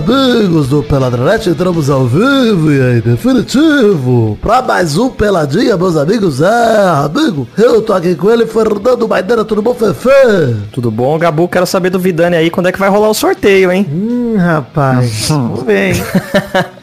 bem, amigos do Peladronete, entramos ao vivo e aí, definitivo, pra mais um Peladinha, meus amigos, é, amigo, eu tô aqui com ele, Fernando Maidana, tudo bom, Fefe? Tudo bom, Gabu? Quero saber do Vidani aí, quando é que vai rolar o sorteio, hein? Hum, rapaz, vamos ver, hein?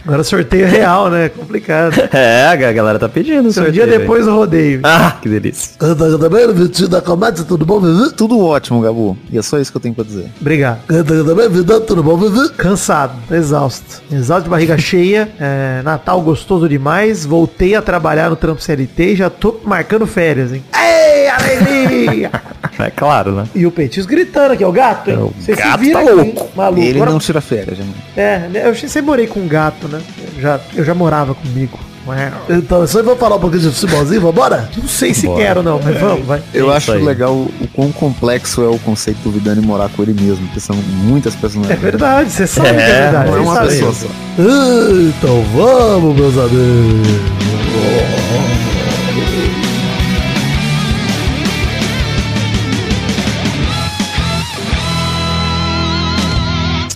Agora sorteio real, né? Complicado. É, a galera tá pedindo um sorteio. dia depois do rodeio. Ah, que delícia. Eu tô também, Vitinho da Comédia, tudo bom, Vivi? Tudo ótimo, Gabu. E é só isso que eu tenho pra dizer. Obrigado. Eu tô também, Vidão, tudo bom, Vivi? Cansado, exausto. Exausto de barriga cheia. É, Natal gostoso demais. Voltei a trabalhar no trampo CLT e já tô marcando férias, hein? Ei, alegria! É claro, né? e o Petis gritando aqui, ó, o gato, hein? É, o Vocês se gato viram tá aí, louco. Maluco. Ele Agora- não tira férias, gente. É, eu sempre morei com um gato, né? Eu já, eu já morava comigo. Ué, Então, aí, vamos falar um pouquinho de futebolzinho, vambora? Não sei se Bora. quero não, mas vamos, vai. Eu É acho legal o, o quão complexo é o conceito do Vidani morar com ele mesmo, porque são muitas É personalidades. verdade, você sabe É, que é verdade. Não é uma pessoa só. Então vamos, meus amigos.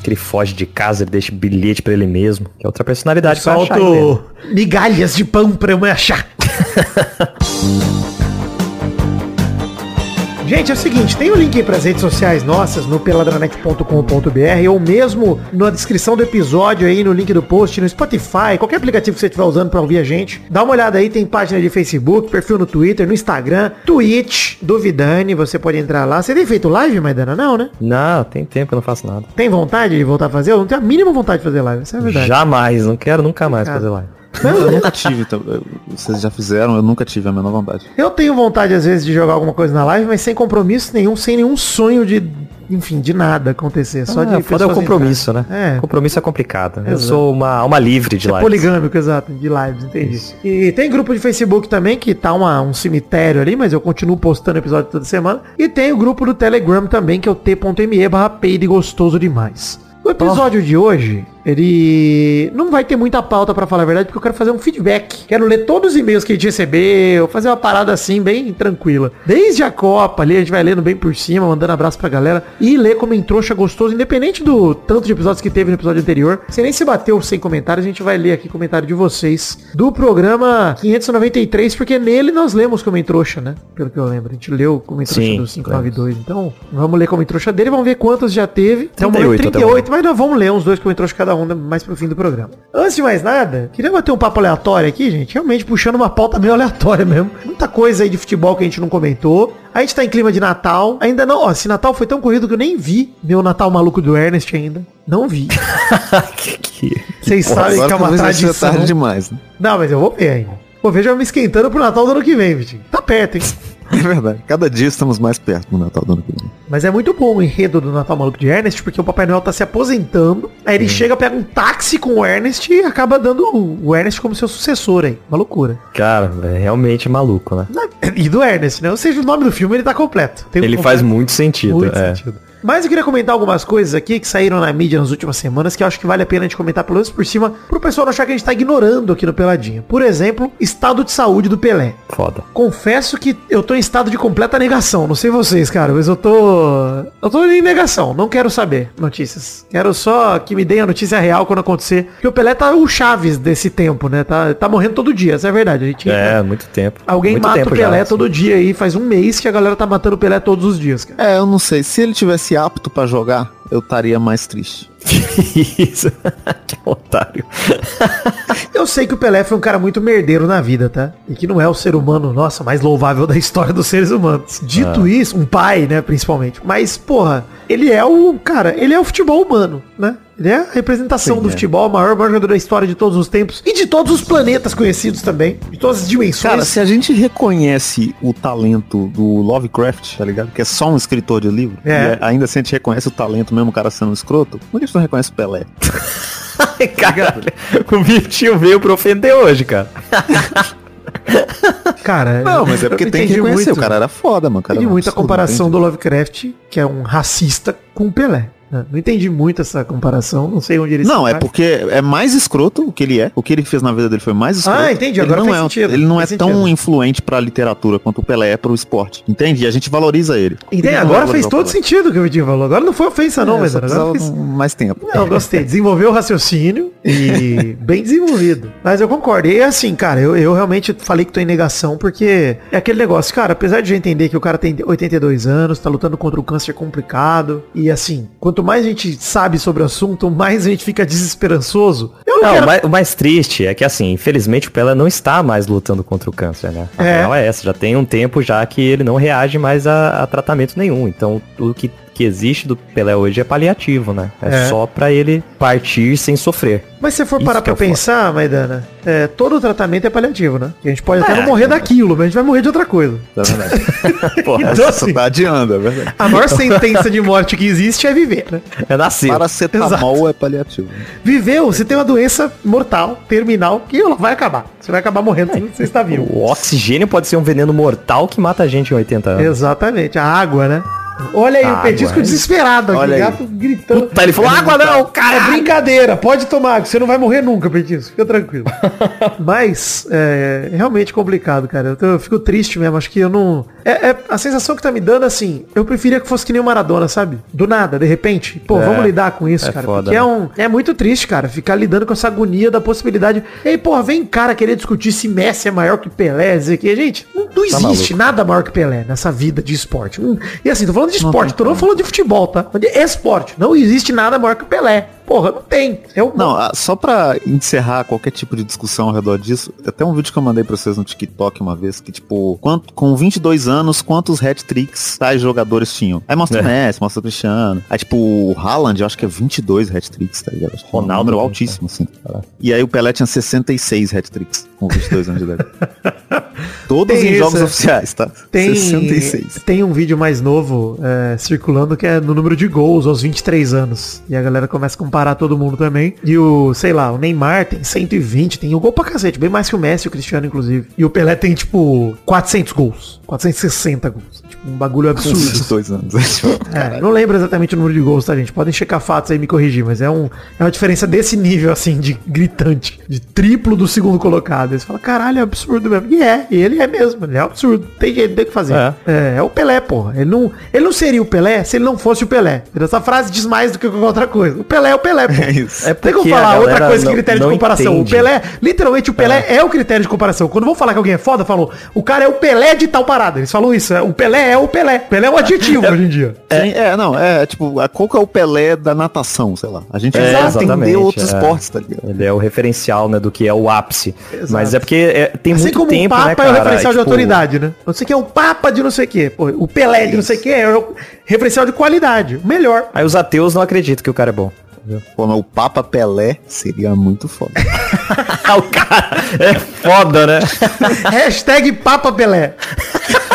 Que ele foge de casa, ele deixa bilhete pra ele mesmo. Que é outra personalidade. Solto migalhas de pão pra eu me achar. Gente, é o seguinte, tem o link aí pras redes sociais nossas no peladranet.com.br ou mesmo na descrição do episódio aí, no link do post, no Spotify, qualquer aplicativo que você estiver usando pra ouvir a gente. Dá uma olhada aí, tem página de Facebook, perfil no Twitter, no Instagram, Twitch do Vidani, você pode entrar lá. Você tem feito live, Maidana? Não, né? Não, tem tempo que eu não faço nada. Tem vontade de voltar a fazer? Eu não tenho a mínima vontade de fazer live, isso é verdade. Jamais, não quero nunca mais Cara. fazer live. Eu nunca tive, então, eu- vocês já fizeram, eu nunca tive a menor vontade. Eu tenho vontade, às vezes, de jogar alguma coisa na live, mas sem compromisso nenhum, sem nenhum sonho de, enfim, de nada acontecer. Só Ah, de foda é o compromisso, né? entrarem. É. Compromisso é complicado. Eu Exato. sou uma alma livre de é live. poligâmico, exato, de lives, entendi. E tem grupo de Facebook também, que tá uma- um cemitério ali, mas eu continuo postando episódio toda semana. E tem o grupo do Telegram também, que é o t.me barra gostoso demais. O episódio de hoje, ele não vai ter muita pauta pra falar a verdade, porque eu quero fazer um feedback. Quero ler todos os e-mails que a gente recebeu, fazer uma parada assim, bem tranquila. Desde a Copa ali, a gente vai lendo bem por cima, mandando abraço pra galera. E ler como trouxa gostoso, independente do tanto de episódios que teve no episódio anterior. Se nem se bateu sem comentários, a gente vai ler aqui comentário de vocês. Do programa 593, porque nele nós lemos como em trouxa, né? Pelo que eu lembro. A gente leu como em trouxa Sim, do 592. Então, vamos ler como em trouxa dele, vamos ver quantos já teve. Então, 38 até 38, mas nós vamos ler uns dois comentários cada né, mais pro fim do programa. Antes de mais nada, queria bater um papo aleatório aqui, gente. Realmente puxando uma pauta meio aleatória mesmo. Muita coisa aí de futebol que a gente não comentou. A gente tá em clima de Natal. Ainda não, ó, esse Natal foi tão corrido que eu nem vi meu Natal maluco do Ernest ainda. Não vi. que... Vocês Pô, sabem que é uma tradição. tarde demais, né? Não, mas eu vou ver ainda. Vou ver já me esquentando pro Natal do ano que vem, Vitinho. Tá perto, hein? É verdade. Cada dia estamos mais perto do Natal do ano que vem. Mas é muito bom o enredo do Natal Maluco de Ernest, porque o Papai Noel tá se aposentando. Aí ele chega, pega um táxi com o Ernest e acaba dando o Ernest como seu sucessor aí. Uma loucura. Cara, é realmente maluco, né? E do Ernest, né? Ou seja, o nome do filme ele tá completo. Tem um Ele completo. faz muito sentido. Muito é. sentido. Mas eu queria comentar algumas coisas aqui que saíram na mídia nas últimas semanas que eu acho que vale a pena a gente comentar pelo menos por cima pro pessoal não achar que a gente tá ignorando aqui no Peladinha. Por exemplo, estado de saúde do Pelé. Foda. Confesso que eu tô em estado de completa negação. Não sei vocês, cara, mas eu tô. Eu tô em negação. Não quero saber notícias. Quero só que me deem a notícia real quando acontecer. Porque o Pelé tá o Chaves desse tempo, né? Tá, tá morrendo todo dia, essa é a verdade. A gente É, muito tempo. Alguém muito mata tempo o Pelé já, todo dia aí. Faz um mês que a galera tá matando o Pelé todos os dias, cara. É, eu não sei. Se ele tivesse apto pra jogar, eu estaria mais triste. Isso. que otário. Eu sei que o Pelé foi um cara muito merdeiro na vida, tá? E que não é o ser humano, nossa, mais louvável da história dos seres humanos. Dito Ah. isso, um pai, né, principalmente. Mas, porra, ele é o, cara, ele é o futebol humano, né? Ele é a representação Sim, do é. futebol, o maior, maior jogador da história de todos os tempos. E de todos os planetas conhecidos também. De todas as dimensões. Cara, se a gente reconhece o talento do Lovecraft, tá ligado? Que é só um escritor de livro, É. e ainda assim a gente reconhece o talento mesmo o cara sendo um escroto, por que a gente não reconhece o Pelé? Caralho. O Vitinho veio pra ofender hoje, cara. cara, Não, mas é porque tem que reconhecer, muito. o cara era foda, mano. Cara Entendi era muito a absurdo, comparação do Lovecraft, que é um racista, com o Pelé. Não entendi muito essa comparação, não sei onde ele Não, é encaixa. porque é mais escroto o que ele é. O que ele fez na vida dele foi mais escroto. Ah, entendi, Ele agora não faz é, sentido, Ele não é faz tão sentido. influente pra literatura quanto o Pelé é pro esporte. Entende? E a gente valoriza ele. Que Agora fez o todo sentido o que o Vitinho falou. Agora não foi ofensa não, É, mas agora fez... mais tempo. Não, gostei. Desenvolveu o raciocínio e bem desenvolvido. Mas eu concordo. E assim, cara, eu, eu realmente falei que tô em negação porque é aquele negócio, cara, apesar de eu entender que o cara tem 82 anos, tá lutando contra um câncer complicado e assim, quanto mais a gente sabe sobre o assunto, mais a gente fica desesperançoso. Eu não, Não, quero... o mais, o mais triste é que, assim, infelizmente o Pelé não está mais lutando contra o câncer, né? A É. real é essa. Já tem um tempo já que ele não reage mais a, a tratamento nenhum. Então, tudo que, que existe do Pelé hoje é paliativo, né? É, É. só pra ele partir sem sofrer. Mas se você for Isso parar pra é foda. pensar, Maidana, é, todo o tratamento é paliativo, né? A gente pode até É. não morrer daquilo, mas a gente vai morrer de outra coisa. É verdade. Porra, Então, assim, tá adiando, é verdade. a maior sentença de morte que existe é viver, né? é nascer. Paracetamol é paliativo. Viveu, você tem uma doença mortal, terminal, que ela vai acabar. Você vai acabar morrendo se você está vivo. O oxigênio pode ser um veneno mortal que mata a gente em 80 anos. Exatamente, a água, né? Olha aí, A o petisco é. desesperado aqui, Olha gato gritando. Tá, ele falou, água não, É cara! brincadeira, pode tomar, que você não vai morrer nunca, Petisco, fica tranquilo. Mas, é realmente complicado, cara. Eu, tô- eu fico triste mesmo, acho que eu não... É, é a sensação que tá me dando, assim, eu preferia que fosse que nem o Maradona, sabe? Do nada, de repente. Pô, É, vamos lidar com isso, é cara. foda, porque é, né? um, é muito triste, cara, ficar lidando com essa agonia da possibilidade. Ei, porra, vem cara querer discutir se Messi é maior que Pelé, dizer que, gente, não, não Tá existe nada maior que Pelé nessa vida de esporte. Hum, E assim, tô falando de esporte, tô não falando de futebol, tá? De esporte. Não existe nada maior que o Pelé. Porra, não tem. É o Não, ah, só pra encerrar qualquer tipo de discussão ao redor disso, até um vídeo que eu mandei pra vocês no TikTok uma vez, que tipo, quanto, com 22 anos, quantos hat-tricks tais jogadores tinham? Aí mostra o É. Messi, mostra o Cristiano. Aí tipo, o Haaland, eu acho que é 22 hat-tricks, tá ligado? É um Ronaldo, número né? altíssimo, assim. E aí o Pelé tinha 66 hat-tricks com 22 anos de idade. Todos Tem em isso, jogos é. oficiais, tá? Tem, 66. tem um vídeo mais novo é, circulando que é no número de gols aos 23 anos. E a galera começa a comparar todo mundo também. E o, sei lá, o Neymar tem 120, tem o gol pra cacete, bem mais que o Messi e o Cristiano, inclusive. E o Pelé tem, tipo, 400 gols. 460 gols. Um bagulho absurdo. 22 anos. É, não lembro exatamente o número de gols, tá, gente? Podem checar fatos aí e me corrigir, mas é, um, é uma diferença desse nível, assim, de gritante. De triplo do segundo colocado. Aí você fala, caralho, é absurdo mesmo. E é, e ele é mesmo, ele é absurdo. Tem jeito, tem o que fazer. É. É, é o Pelé, porra. Ele não, ele não seria o Pelé se ele não fosse o Pelé. Essa frase diz mais do que qualquer outra coisa. O Pelé é o Pelé, porra. É isso. É Tem como falar outra coisa que não- critério de comparação. entende. O Pelé, literalmente, o Pelé é. o critério de comparação. Quando vão falar que alguém é foda, falou, o cara é o Pelé de tal parada. Eles falam isso. é, O Pelé é o Pelé. Pelé é um adjetivo hoje em dia. É, é, não, é tipo, a- que é o Pelé da natação, sei lá. A gente É, exatamente, outros é. esportes, tá ligado? Ele é o referencial, né, do que é o ápice. Exato. Mas é porque é, tem Assim muito como tempo, o Papa né, é cara? o referencial de tipo, autoridade, né? Não sei o que é o Papa de não sei o que. Pô, o Pelé de não sei o que é o referencial de qualidade. Melhor. Aí os ateus não acreditam que o cara é bom. Pô, mas o Papa Pelé seria muito foda. Ah, o cara é foda, né? Hashtag Papa Pelé.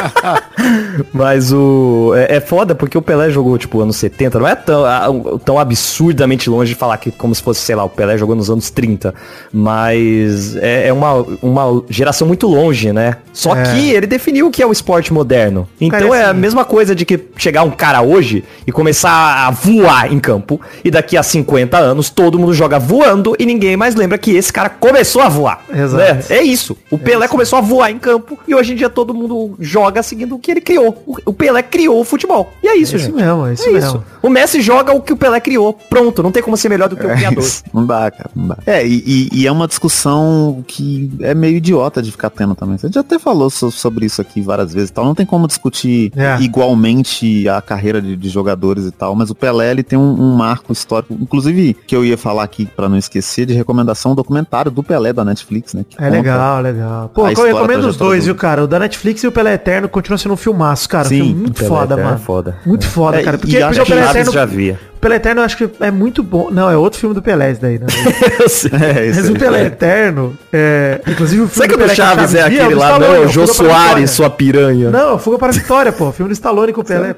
Mas o. É, é foda porque o Pelé jogou, tipo, anos 70. Não é tão, ah, tão absurdamente longe de falar que como se fosse, sei lá, o Pelé jogou nos anos 30. Mas é, é uma, uma geração muito longe, né? Só É. que ele definiu o que é o esporte moderno. Então é a assim- mesma coisa de que chegar um cara hoje e começar a voar em campo. E daqui a 50 anos todo mundo joga voando e ninguém mais lembra que esse cara começou a voar. Exato. né? É isso. O Pelé começou a voar em campo e hoje em dia todo mundo joga seguindo o que ele criou. O- Pelé criou o futebol. E é isso, É isso gente. mesmo, é isso mesmo. O Messi joga o que o Pelé criou. Pronto, não tem como ser melhor do que o É criador. isso. Não dá, cara, não dá. É, e, e- e é uma discussão que é meio idiota de ficar tendo também. A gente já até falou so- sobre isso aqui várias vezes e tal. Não tem como discutir É. igualmente a carreira de, de jogadores e tal, mas o Pelé, ele tem um, um marco histórico, inclusive, que eu ia falar aqui pra não esquecer, de recomendação, um documentário do Pelé da Netflix, né? que É legal, legal. Pô, eu recomendo os dois, do- viu, cara? O da Netflix e o Pelé Eterno continua sendo um filmaço, cara. Sim, Filme muito foda, Eterno é mano. foda. Muito foda, É, cara. e Porque, acho porque o que Pelé Eterno. já via. Pelé Eterno eu acho que é muito bom. Não, é outro filme do Pelé daí, né? É, esse Mas o. Pelé Eterno, é, inclusive o filme Será que o do Chaves é aquele lá, Stallone, não? o Jô Soares, sua piranha. Não, Fuga para a Vitória, pô. Filme do Stallone com o Pelé.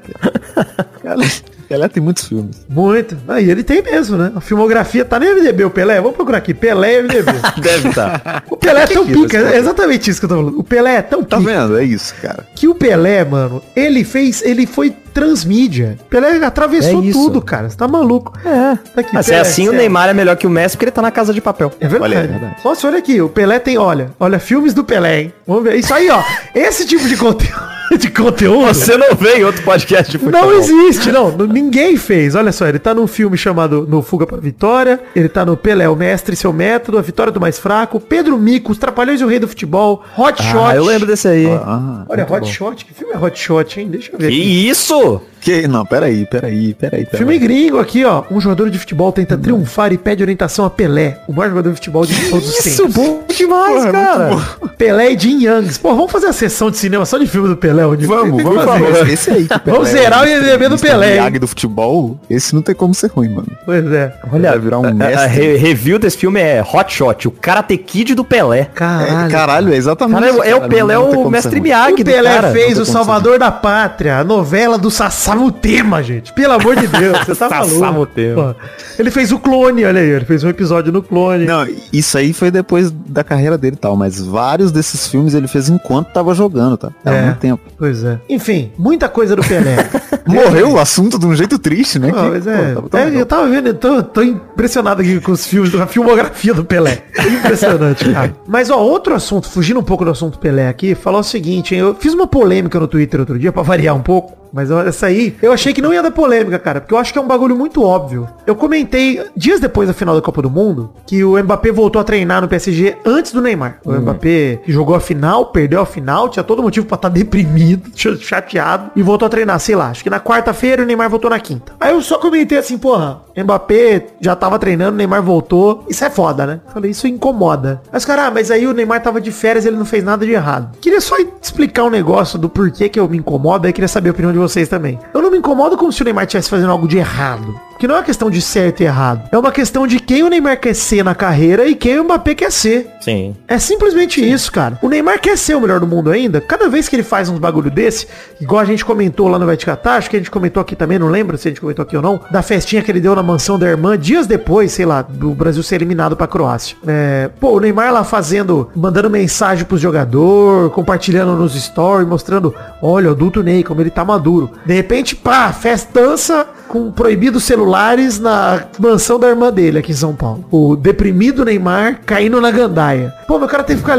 Pelé tem muitos filmes. Muito. Aí ele tem mesmo, né? A filmografia tá no MDB, o Pelé. Vamos procurar aqui. Pelé MDB. Deve estar. O Pelé é tão que pica. É exatamente isso que eu tô falando. O Pelé é tão Tá pica vendo? É isso, cara. que o Pelé, mano, ele fez. Ele foi transmídia. Pelé atravessou É tudo, cara. Você tá maluco. É. Tá aqui, Ah, se é Pelé, assim, o sério. Neymar é melhor que o Messi porque ele tá na casa de papel. É verdade. Olha é verdade. Nossa, olha aqui, o Pelé tem, olha, olha, filmes do Pelé, hein? Vamos ver. Isso aí, ó. Esse tipo de conteúdo. De conteúdo. Você não vê em outro podcast de futebol. Não existe, não. Ninguém fez. Olha só, ele tá num filme chamado No Fuga pra Vitória. Ele tá no Pelé, o Mestre e seu método, A Vitória do Mais Fraco, Pedro Mico, Os Trapalhões e o Rei do Futebol, Hot Shot. Ah, eu lembro desse aí. Ah, Olha, Hot Shot. Que filme é Hot Shot, hein? Deixa eu ver. Que aqui. isso? Que... Não, peraí, peraí, peraí. peraí. Filme gringo aqui, ó. Um jogador de futebol tenta triunfar e pede orientação a Pelé, o maior jogador de futebol de todos os Isso, tempos. bom demais, cara. Pelé e Jim Youngs. Pô, vamos fazer a sessão de cinema só de filme do Pelé. Onde Vamos, vamos fazer. Esse aí. Vamos zerar o IMDb do. Pelé? Miyagi do futebol, esse não tem como ser ruim, mano. Pois é. Olha, Vai virar um a- a, mestre. re- review desse filme é Hot Shot, o Karate Kid do Pelé. Caralho. É, caralho, é exatamente. Cara, é, o- é o Pelé, não o mestre. Miyagi O Pelé fez não o Salvador da Pátria, a novela do Sassamutema, gente. Pelo amor de Deus, você tá maluco. Sassamutema. Pô, Ele fez o clone, olha aí. Ele fez um episódio no clone. Não, isso aí foi depois da carreira dele e tal, mas vários desses filmes ele fez enquanto tava jogando, tá? Era É. muito tempo. Pois é. Enfim, muita coisa do Pelé. Morreu o assunto de um jeito triste, né? Pô, Que, mas pô, é, tava tão é, eu tava vendo, eu tô, tô impressionado aqui com os filmes, a filmografia do Pelé. Impressionante, cara. Mas, ó, outro assunto, fugindo um pouco do assunto Pelé aqui, falar o seguinte, hein, eu fiz uma polêmica no Twitter outro dia, pra variar um pouco, mas essa aí, eu achei que não ia dar polêmica, cara, porque eu acho que é um bagulho muito óbvio. Eu comentei, dias depois da final da Copa do Mundo, que o Mbappé voltou a treinar no PSG antes do Neymar. O Mbappé jogou a final, perdeu a final, tinha todo motivo pra estar deprimido, ch- chateado, e voltou a treinar, sei lá, acho que na quarta-feira o Neymar voltou na quinta. Aí eu só comentei assim, porra, Mbappé já tava treinando, o Neymar voltou, isso é foda, né? Falei, isso incomoda. Aí os caras, ah, mas aí o Neymar tava de férias, ele não fez nada de errado. Queria só explicar um negócio do porquê que eu me incomodo, aí queria saber a opinião de vocês também. Eu não me incomodo como se o Neymar estivesse fazendo algo de errado. Que não é uma questão de certo e errado. É uma questão de quem o Neymar quer ser na carreira e quem o Mbappé quer ser. Sim. É simplesmente isso, cara. O Neymar quer ser o melhor do mundo ainda. Cada vez que ele faz uns bagulho desse, igual a gente comentou lá no Vai Te Catar, acho que a gente comentou aqui também, não lembro se a gente comentou aqui ou não, da festinha que ele deu na mansão da irmã, dias depois, sei lá, do Brasil ser eliminado pra Croácia. É, pô, o Neymar lá fazendo, mandando mensagem pros jogadores, compartilhando nos stories, mostrando, olha, o adulto Ney, como ele tá maduro. De repente, pá, festança com proibidos celulares na mansão da irmã dele aqui em São Paulo. O deprimido Neymar caindo na gandaia. Pô, meu cara tem que ficar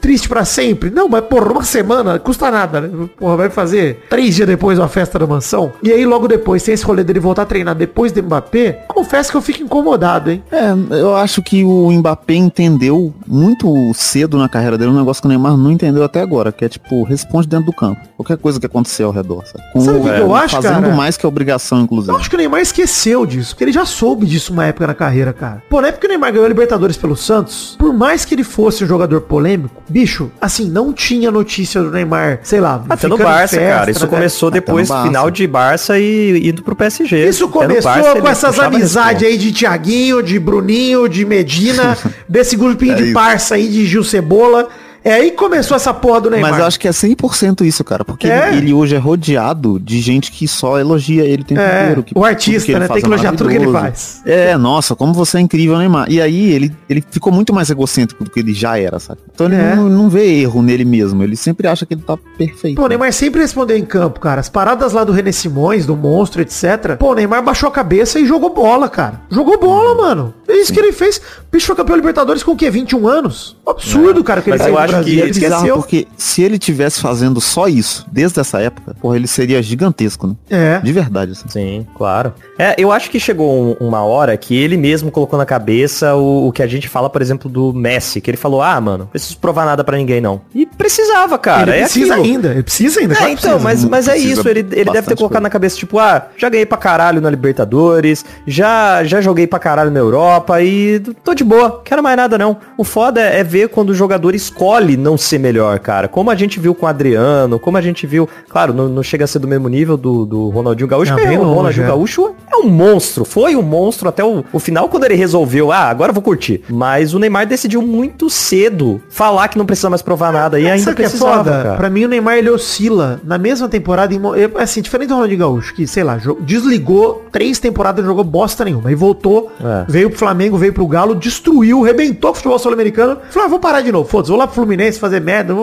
triste pra sempre? Não, mas porra, uma semana custa nada, né? Porra, vai fazer três dias depois uma festa da mansão. E aí logo depois, esse rolê dele voltar a treinar depois do Mbappé, confesso que eu fico incomodado, hein? É, eu acho que o Mbappé entendeu muito cedo na carreira dele um negócio que o Neymar não entendeu até agora, que é tipo, responde dentro do campo. Qualquer coisa que acontecer ao redor, sabe? Com Sabe o que que eu acho, fazendo cara? mais que a obrigação, inclusive. Eu acho que o Neymar esqueceu disso, porque ele já soube disso uma época na carreira, cara. Pô, na época que o Neymar ganhou a Libertadores pelo Santos, por mais que ele fosse um jogador polêmico, bicho, assim, não tinha notícia do Neymar, sei lá, Até no Barça, festa, cara. Isso né? começou depois, Barça. final de Barça e indo pro PSG. Isso começou Barça, com essas amizades aí de Tiaguinho, de Bruninho, de Medina, desse grupinho É de isso. parça aí de Gil Cebola. É aí que começou essa porra do Neymar. Mas eu acho que é 100% isso, cara. Porque É. ele, ele hoje é rodeado de gente que só elogia ele o tempo É, inteiro. que o artista, ele né? faz Tem que é elogiar tudo que ele faz. É, nossa, como você é incrível, Neymar. E aí ele, ele ficou muito mais egocêntrico do que ele já era, sabe? Então ele É. não, não vê erro nele mesmo. Ele sempre acha que ele tá perfeito. Pô, o Neymar sempre respondeu em campo, cara. As paradas lá do René Simões, do Monstro, etc. Pô, o Neymar baixou a cabeça e jogou bola, cara. Jogou bola, mano. É isso que ele fez. O bicho foi campeão Libertadores com o quê? 21 anos? Absurdo, cara, que ele Mas fez que ele É bizarro, porque se ele tivesse fazendo só isso desde essa época, porra, ele seria gigantesco, né? É. De verdade, assim. Sim, claro. É, eu acho que chegou um- uma hora que ele mesmo colocou na cabeça o, o que a gente fala, por exemplo, do Messi, que ele falou, ah, mano, não preciso provar nada pra ninguém, não. E precisava, cara. ele é precisa aquilo. ainda. Ele precisa ainda. É, claro então, precisa. mas, mas é Precisa isso, ele, ele deve ter colocado coisa. na cabeça, tipo, ah, já ganhei pra caralho na Libertadores, já, já joguei pra caralho na Europa, Europa e tô de boa, quero mais nada não. O foda é ver quando o jogador escolhe não ser melhor, cara. Como a gente viu com o Adriano, como a gente viu, claro, não, não chega a ser do mesmo nível do, do Ronaldinho Gaúcho, Não, o Ronaldinho é. Gaúcho é um monstro, foi um monstro até o, o final quando ele resolveu, ah, agora eu vou curtir. Mas o Neymar decidiu muito cedo falar que não precisa mais provar nada e ainda é precisava, foda? cara. Pra mim o Neymar ele oscila na mesma temporada, em é, assim, diferente do Ronaldinho Gaúcho, que, sei lá, desligou três temporadas, não jogou bosta nenhuma. Aí voltou, É. veio pro Flamengo, veio pro Galo, destruiu, rebentou com o futebol sul-americano. Falou, ah, vou parar de novo, foda-se, vou lá pro Fluminense fazer merda,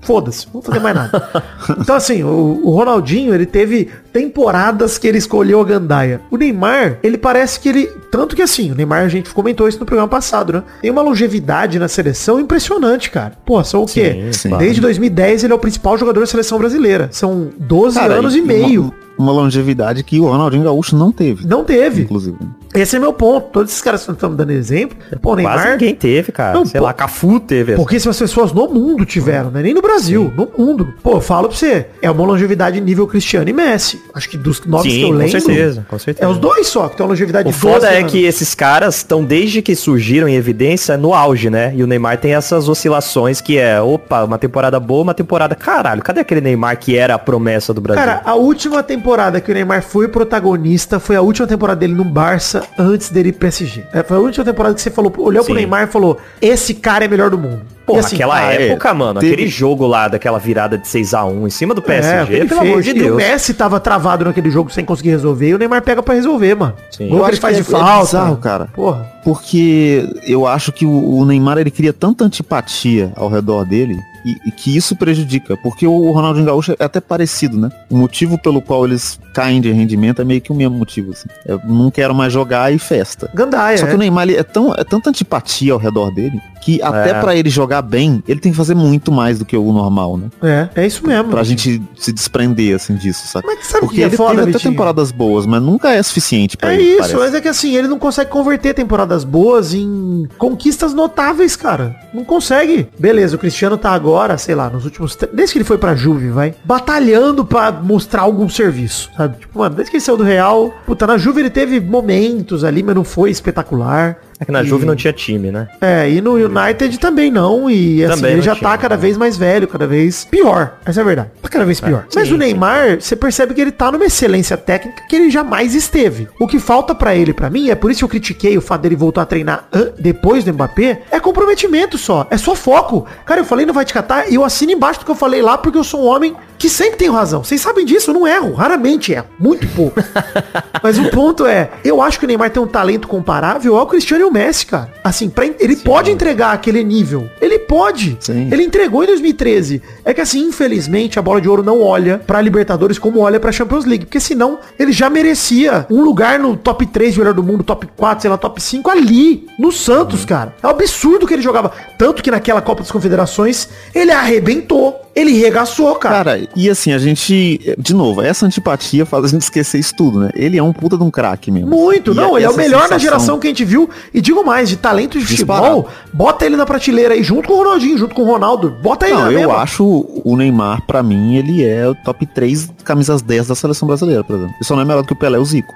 foda-se, não vou fazer mais nada. então assim, o, o Ronaldinho, ele teve temporadas que ele escolheu a gandaia. O Neymar, ele parece que ele, tanto que assim, o Neymar, a gente comentou isso no programa passado, né? Tem uma longevidade na seleção impressionante, cara. Pô, são o quê? Sim, sim. Desde 2010 ele é o principal jogador da seleção brasileira. São 12 Cara, anos e meio. Uma, longevidade que o Ronaldinho Gaúcho não teve. Não teve. Inclusive. Esse é meu ponto. Todos esses caras que estão dando exemplo. Pô, o Quase Neymar. ninguém teve, cara. Não, Sei pô- lá, Cafu teve. essa. Pouquíssimas pessoas no mundo tiveram, né? Nem no Brasil, no mundo. Pô, eu falo pra você, é uma longevidade nível Cristiano e Messi. Acho que dos novos Sim, que eu com lembro. certeza, com certeza. É os dois só que tem uma longevidade O de foda 12 é anos. que esses caras estão desde que surgiram em evidência no auge, né? E o Neymar tem essas oscilações que é, opa, uma temporada boa, uma temporada caralho. Cadê aquele Neymar que era a promessa do Brasil? Cara, a última temporada que o Neymar foi protagonista foi a última temporada dele no Barça antes dele ir pro PSG. É, foi a última temporada que você falou, olhou pro Sim. Neymar e falou: "Esse cara é melhor do mundo". Porra, E assim, aquela ah, é, época, mano, teve- aquele jogo lá, daquela virada de 6x1 em cima do É, PSG, ele pelo fez. amor de E o Deus. Messi tava travado naquele jogo sem conseguir resolver e o Neymar pega pra resolver, mano. Sim. Gol Eu que ele faz que de é- é falta. bizarro, cara. Porra. Porque eu acho que o, Neymar ele cria tanta antipatia ao redor dele e, e que isso prejudica. Porque o Ronaldinho Gaúcho é até parecido, né? O motivo pelo qual eles caem de rendimento é meio que o mesmo motivo. Assim. Eu não quero mais jogar e festa. Gandaia. Só que o Neymar ele é, tão, é tanta antipatia ao redor dele que até É. pra ele jogar bem, ele tem que fazer muito mais do que o normal, né? É, é isso mesmo. Pra gente se desprender, assim, disso, sabe? Mas sabe Porque que é ele foda, teve até Vitinho? temporadas boas, mas nunca é suficiente pra É ele, isso, parece. mas é que assim, ele não consegue converter temporadas boas em conquistas notáveis, cara. Não consegue. Beleza, o Cristiano tá agora, sei lá, nos últimos. Desde que ele foi pra Juve, vai, batalhando pra mostrar algum serviço, sabe? Tipo, mano, desde que ele saiu do Real, puta, na Juve ele teve momentos ali, mas não foi espetacular. É que na E- Juve não tinha time, né? É, e no United também não. E assim, Também ele já tinha, tá cada não. vez mais velho, cada vez pior. Essa é a verdade. Tá cada vez pior. Mas sim, o Neymar, você percebe que ele tá numa excelência técnica que ele jamais esteve. O que falta pra ele, pra mim, é por isso que eu critiquei o fato dele voltar a treinar depois do Mbappé, é comprometimento só. É só foco. Cara, eu falei não vai te catar e eu assino embaixo do que eu falei lá porque eu sou um homem que sempre tenho razão. Vocês sabem disso, eu não erro. Raramente erro. Muito pouco. Mas o ponto é, eu acho que o Neymar tem um talento comparável ao Cristiano e Messi, cara. Assim, pra, ele pode entregar aquele nível. Ele pode. Sim. Ele entregou em 2013. É que assim, infelizmente, a bola de ouro não olha pra Libertadores como olha pra Champions League. Porque senão ele já merecia um lugar no top 3 de melhor do mundo, top 4, sei lá, top 5 ali, no Santos, cara. É um absurdo que ele jogava. Tanto que naquela Copa das Confederações, ele arrebentou. Ele regaçou, cara. Cara, e assim, a gente, de novo, essa antipatia faz a gente esquecer isso tudo, né? Ele é um puta de um craque mesmo. Muito, E não, ele é o melhor da sensação- geração que a gente viu. E digo mais, de talento de Disparado. futebol, bota ele na prateleira aí, junto com o Ronaldinho, junto com o Ronaldo. Bota ele Não, na eu mesma. acho o Neymar, pra mim, ele é o top 3 camisas 10 da seleção brasileira, por exemplo. Ele só não é melhor do que o Pelé e o Zico.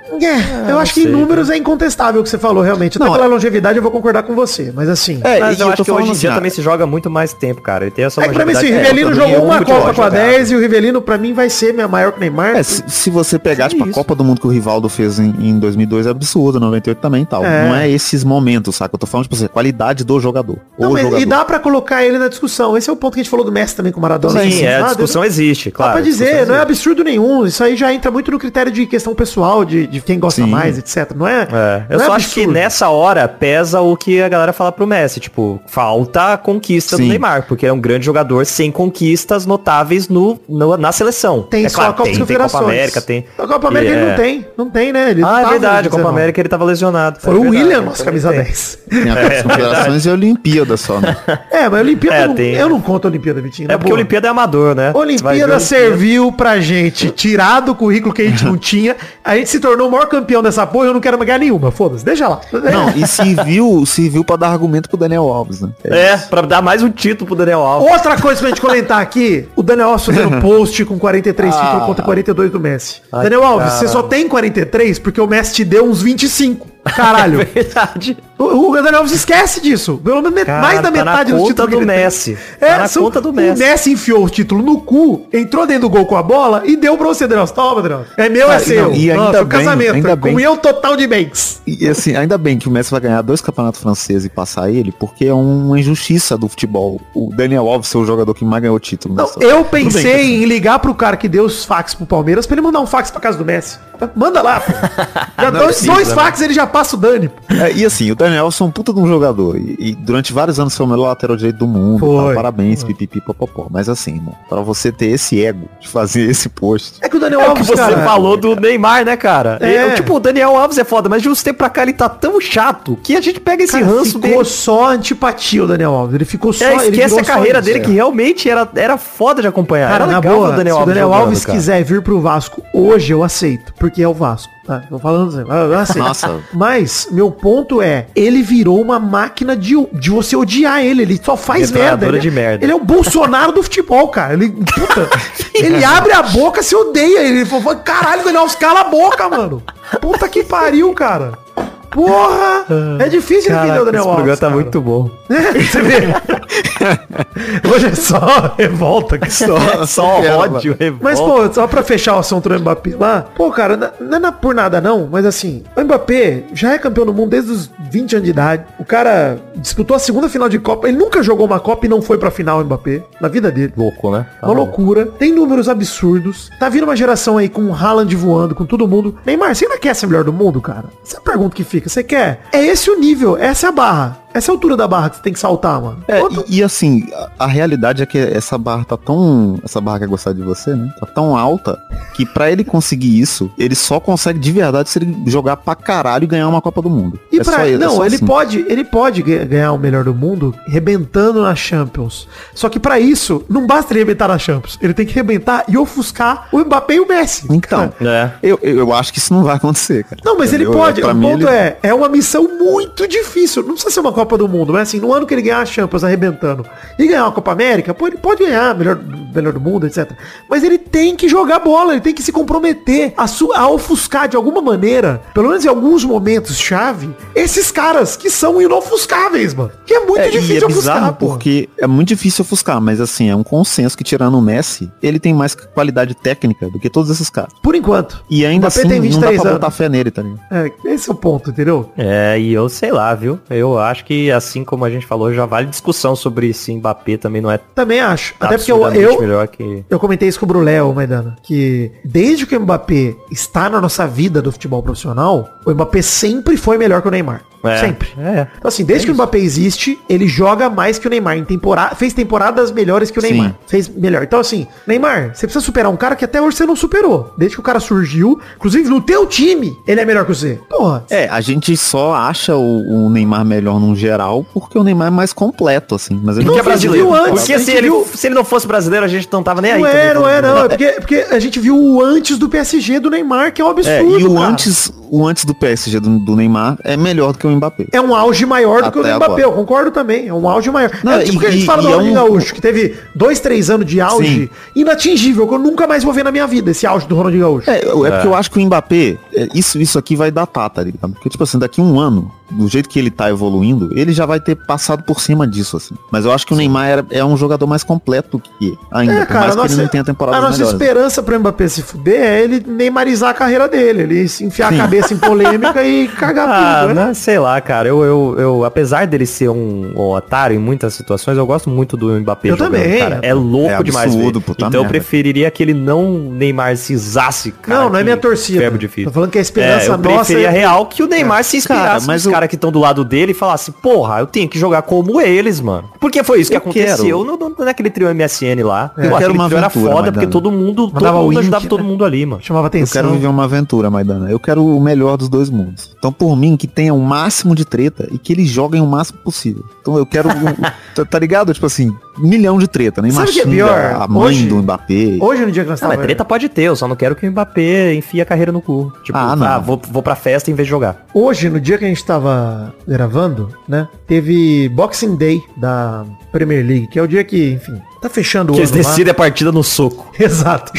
É, eu acho que em sei, números é incontestável o que você falou, realmente. Até Não, pela longevidade eu vou concordar com você. Mas assim. É, Mas e eu eu acho que hoje em dia assim, também se joga muito mais tempo, cara. Ele tem essa É que pra mim, assim, o longevidade- Rivelino É, é uma Copa com a jogar. 10 e o Rivelino, pra mim, vai ser minha- maior que o Neymar. É, se, se você pegar, tipo, a. Copa do Mundo que o Rivaldo fez em, em 2002 é absurda, 98 também e tal. É. Não é esses momentos, saca? Eu tô falando, tipo assim, qualidade do jogador. Não, mas- jogador. e dá pra colocar ele na discussão. Esse é o ponto que a gente falou do Messi também com o Maradona. Sim, Assim, é, a ah, discussão existe, Dá claro. pra a discussão dizer, não é absurdo nenhum. Isso aí já entra muito no critério de questão pessoal, de, de quem gosta Sim. mais, etc. Não é? É, eu não só é acho que absurdo. nessa hora pesa o que a galera fala pro Messi, tipo, falta a conquista do Sim. Neymar, porque é um grande jogador sem conquistas notáveis no, no- na seleção. Tem é só a Copa das tem, tem. Copa América, tem. A Copa América ele é. não tem. Não tem, né? Ele Ah, é verdade, a Copa 19. América ele tava lesionado. Foi É o verdade, William, nossa camisa tenho. 10. Tem a Copa das Confederações e a Olimpíada só, né? É, mas a Olimpíada, É, eu, não, tem. eu não conto a Olimpíada, Vitinho. É porque a. Olimpíada é amador, né? Olimpíada serviu pra gente tirar do currículo que a gente não tinha. A gente se tornou o maior campeão dessa porra e eu não quero ganhar nenhuma. Foda-se, deixa lá. Não, e serviu, serviu pra dar argumento pro Daniel Alves, né? É, pra dar mais um título pro Daniel Alves. Outra coisa pra gente comentar aqui, o Daniel Alves fazendo post com 43 Ah. títulos contra 42 do Messi. Ai, Daniel Alves, cara. você só tem 43 porque o Messi te deu uns 25. Caralho. Verdade. O, o Daniel Alves esquece disso. Pelo menos Cara, mais da tá metade dos conta títulos do ele tem. Messi. É, Tá na são- conta do O Messi. Messi enfiou o título no cu, entrou dentro do gol com a bola e deu pra você, Daniel. Toma, Daniel. É meu, é Cara, seu. não, e ainda Nossa, o bem- casamento. ainda bem- Comunhão total de bens. E assim, ainda bem que o Messi vai ganhar dois campeonatos franceses e passar ele, porque é uma injustiça do futebol. O Daniel Alves ser o jogador que mais ganhou o título. Não, nessa- eu bem pensei que- em ligar pro cara que deu os fax pro Palmeiras pra ele mandar um fax pra casa do Messi. Manda lá, pô. Já Não dois, precisa, dois né? fax ele já passa o Dani. É, e assim, o Daniel Alves é um puta de um jogador. E, e durante vários anos foi o melhor lateral direito do mundo. Foi. tal, parabéns, pipipi, popopó. Mas assim, irmão, pra você ter esse ego de fazer esse post. É que o Daniel É o que Alves, você cara, falou do Neymar, né, cara? É. Eu, tipo, o Daniel Alves é foda, mas de uns tempos pra cá ele tá tão chato que a gente pega esse cara, ranço ficou dele. só antipatia o Daniel Alves. Ele ficou só... É, esquece a carreira isso, dele, é. que realmente era, era foda de acompanhar. Cara, era na legal boa, o Daniel se o Alves Daniel jogando, Alves cara. quiser vir pro Vasco hoje, eu aceito. Porque é o Vasco. Tá? Tô falando assim. aceito. Nossa. Mas, meu ponto é, ele virou uma máquina de, de você odiar ele. Ele só faz merda. Ele, de merda. ele é o Bolsonaro do futebol, cara. Ele, puta, ele abre a boca, se odeia. Ele fala, caralho, Daniel cala a boca, mano. Puta que pariu, cara. Porra! É difícil entender Caraca, o Daniel esse Alves. programa tá cara. muito bom. Você vê? Hoje é só revolta. que Só, só Aquela, ódio, revolta. Mas, pô, só pra fechar o assunto do Mbappé lá, pô, cara, não é na- por nada não, mas assim, o Mbappé já é campeão do mundo desde os 20 anos de idade. O cara disputou a segunda final de Copa, ele nunca jogou uma Copa e não foi pra final, o Mbappé, na vida dele. Louco, né? Tá Uma louco. loucura, tem números absurdos. Tá vindo uma geração aí com o Haaland voando, com todo mundo. Neymar, você ainda quer ser melhor do mundo, cara? Essa é a pergunta que fica. Você quer? É esse o nível, essa é a barra. Essa é a altura da barra que você tem que saltar, mano. É, e, e assim, a, a realidade é que essa barra tá tão. Essa barra quer gostar de você, né? Tá tão alta que pra ele conseguir isso, ele só consegue de verdade se ele jogar pra caralho e ganhar uma Copa do Mundo. E É pra, só é não, só ele assim. pode, ele pode ga- ganhar o melhor do mundo rebentando na Champions. Só que pra isso não basta ele rebentar na Champions, ele tem que rebentar e ofuscar o Mbappé e o Messi. Então, É. eu, eu, eu acho que isso não vai acontecer, cara. Não, mas ele Entendeu? pode. O ponto ele- é, é uma missão muito difícil. Não precisa ser uma Copa do Mundo, mas assim, no ano que ele ganhar a Champions arrebentando e ganhar uma Copa América, pô, ele pode ganhar melhor, melhor do mundo, etc. Mas ele tem que jogar bola, ele tem que se comprometer a, su- a ofuscar de alguma maneira, pelo menos em alguns momentos chave, esses caras que são inofuscáveis, mano. Que é muito É, e difícil é bizarro ofuscar, pô. porque é muito difícil ofuscar, mas assim, é um consenso que tirando o Messi, ele tem mais qualidade técnica do que todos esses caras. Por enquanto. E ainda assim, tem não dá 23 pra anos. botar fé nele, tá ligado? É, esse é o ponto, entendeu? É, e eu sei lá, viu? Eu acho que assim como a gente falou, já vale discussão sobre se Mbappé também não é Também acho. Até porque eu, eu, que... Eu comentei isso com o Bruléo, Maidana, que desde que o Mbappé está na nossa vida do futebol profissional, o Mbappé sempre foi melhor que o Neymar. É, Sempre. É. Então assim, desde que o Mbappé existe, ele joga mais que o Neymar. Em temporada, fez temporadas melhores que o Sim. Neymar. Fez melhor. Então assim, Neymar, você precisa superar um cara que até hoje você não superou. Desde que o cara surgiu, inclusive no teu time, ele é melhor que você. Porra. É, a gente só acha o, o Neymar melhor num geral porque o Neymar é mais completo, assim. Mas ele Não, Porque é a gente brasileiro. viu antes, Porque se ele, viu- se ele não fosse brasileiro, a gente não tava nem aí. Não também é, não falando é, dele. não. É porque, porque a gente viu o antes do PSG do Neymar, que é um absurdo. É, e o cara. antes, o antes do PSG do, do Neymar é melhor do que o Mbappé. é um auge maior do que o do Até Mbappé, agora. eu concordo também. É um auge maior. Não, é tipo e- que a gente e- fala do e é Ronaldinho um- Gaúcho, que teve dois, três anos de auge inatingível, que eu nunca mais vou ver na minha vida, esse auge do Ronaldinho Gaúcho. É, é porque eu acho que o Mbappé, é, isso, isso aqui vai datar, tá ligado? Porque, tipo assim, daqui a um ano, do jeito que ele tá evoluindo, ele já vai ter passado por cima disso, assim. Mas eu acho que o Neymar era- é um jogador mais completo que ainda, É, por cara, mais a que nossa, ele não tenha temporada a nossa melhores. esperança pro Mbappé se fuder é ele neymarizar a carreira dele, ele se enfiar Sim. a cabeça em polêmica e cagar Ah, tudo, né? né, sei lá, cara. Eu, eu, eu, apesar dele ser um, um otário em muitas situações, eu gosto muito do Mbappé Eu também. cara. É louco É demais. absurdo, ver. puta então eu merda. preferiria que ele não Neymarcizasse, cara. Não, não é minha torcida. Difícil. Tô falando que a É, esperança eu nossa preferia é- real que o Neymar se inspirasse Cara, mas os eu- caras que estão do lado dele e falasse, porra, eu tenho que jogar como eles, mano. Porque foi isso que Eu aconteceu quero. no, no, naquele trio MSN lá. Eu Pô, quero uma trio era aventura, foda, Maidana. porque todo mundo, todo mundo wink, ajudava todo né? mundo ali, mano. chamava Eu atenção. quero viver uma aventura, Maidana. Eu quero o melhor dos dois mundos. Então, por mim, que tenha o máximo de treta e que eles joguem o máximo possível. Então, eu quero. o- tá, tá ligado? Tipo assim, milhão de treta. Nem Sabe o que é pior? A mãe Hoje- do Mbappé. Hoje no dia que nós Não, mas treta pode ter, eu só não quero que o Mbappé enfie a carreira no cu. Tipo, Ah, ah, não. vou, vou pra festa em vez de jogar. Hoje, no dia que a gente tava gravando, né? Teve Boxing Day da Premier League, que é o dia que, enfim, tá fechando o Que eles decidem a partida no soco. Exato.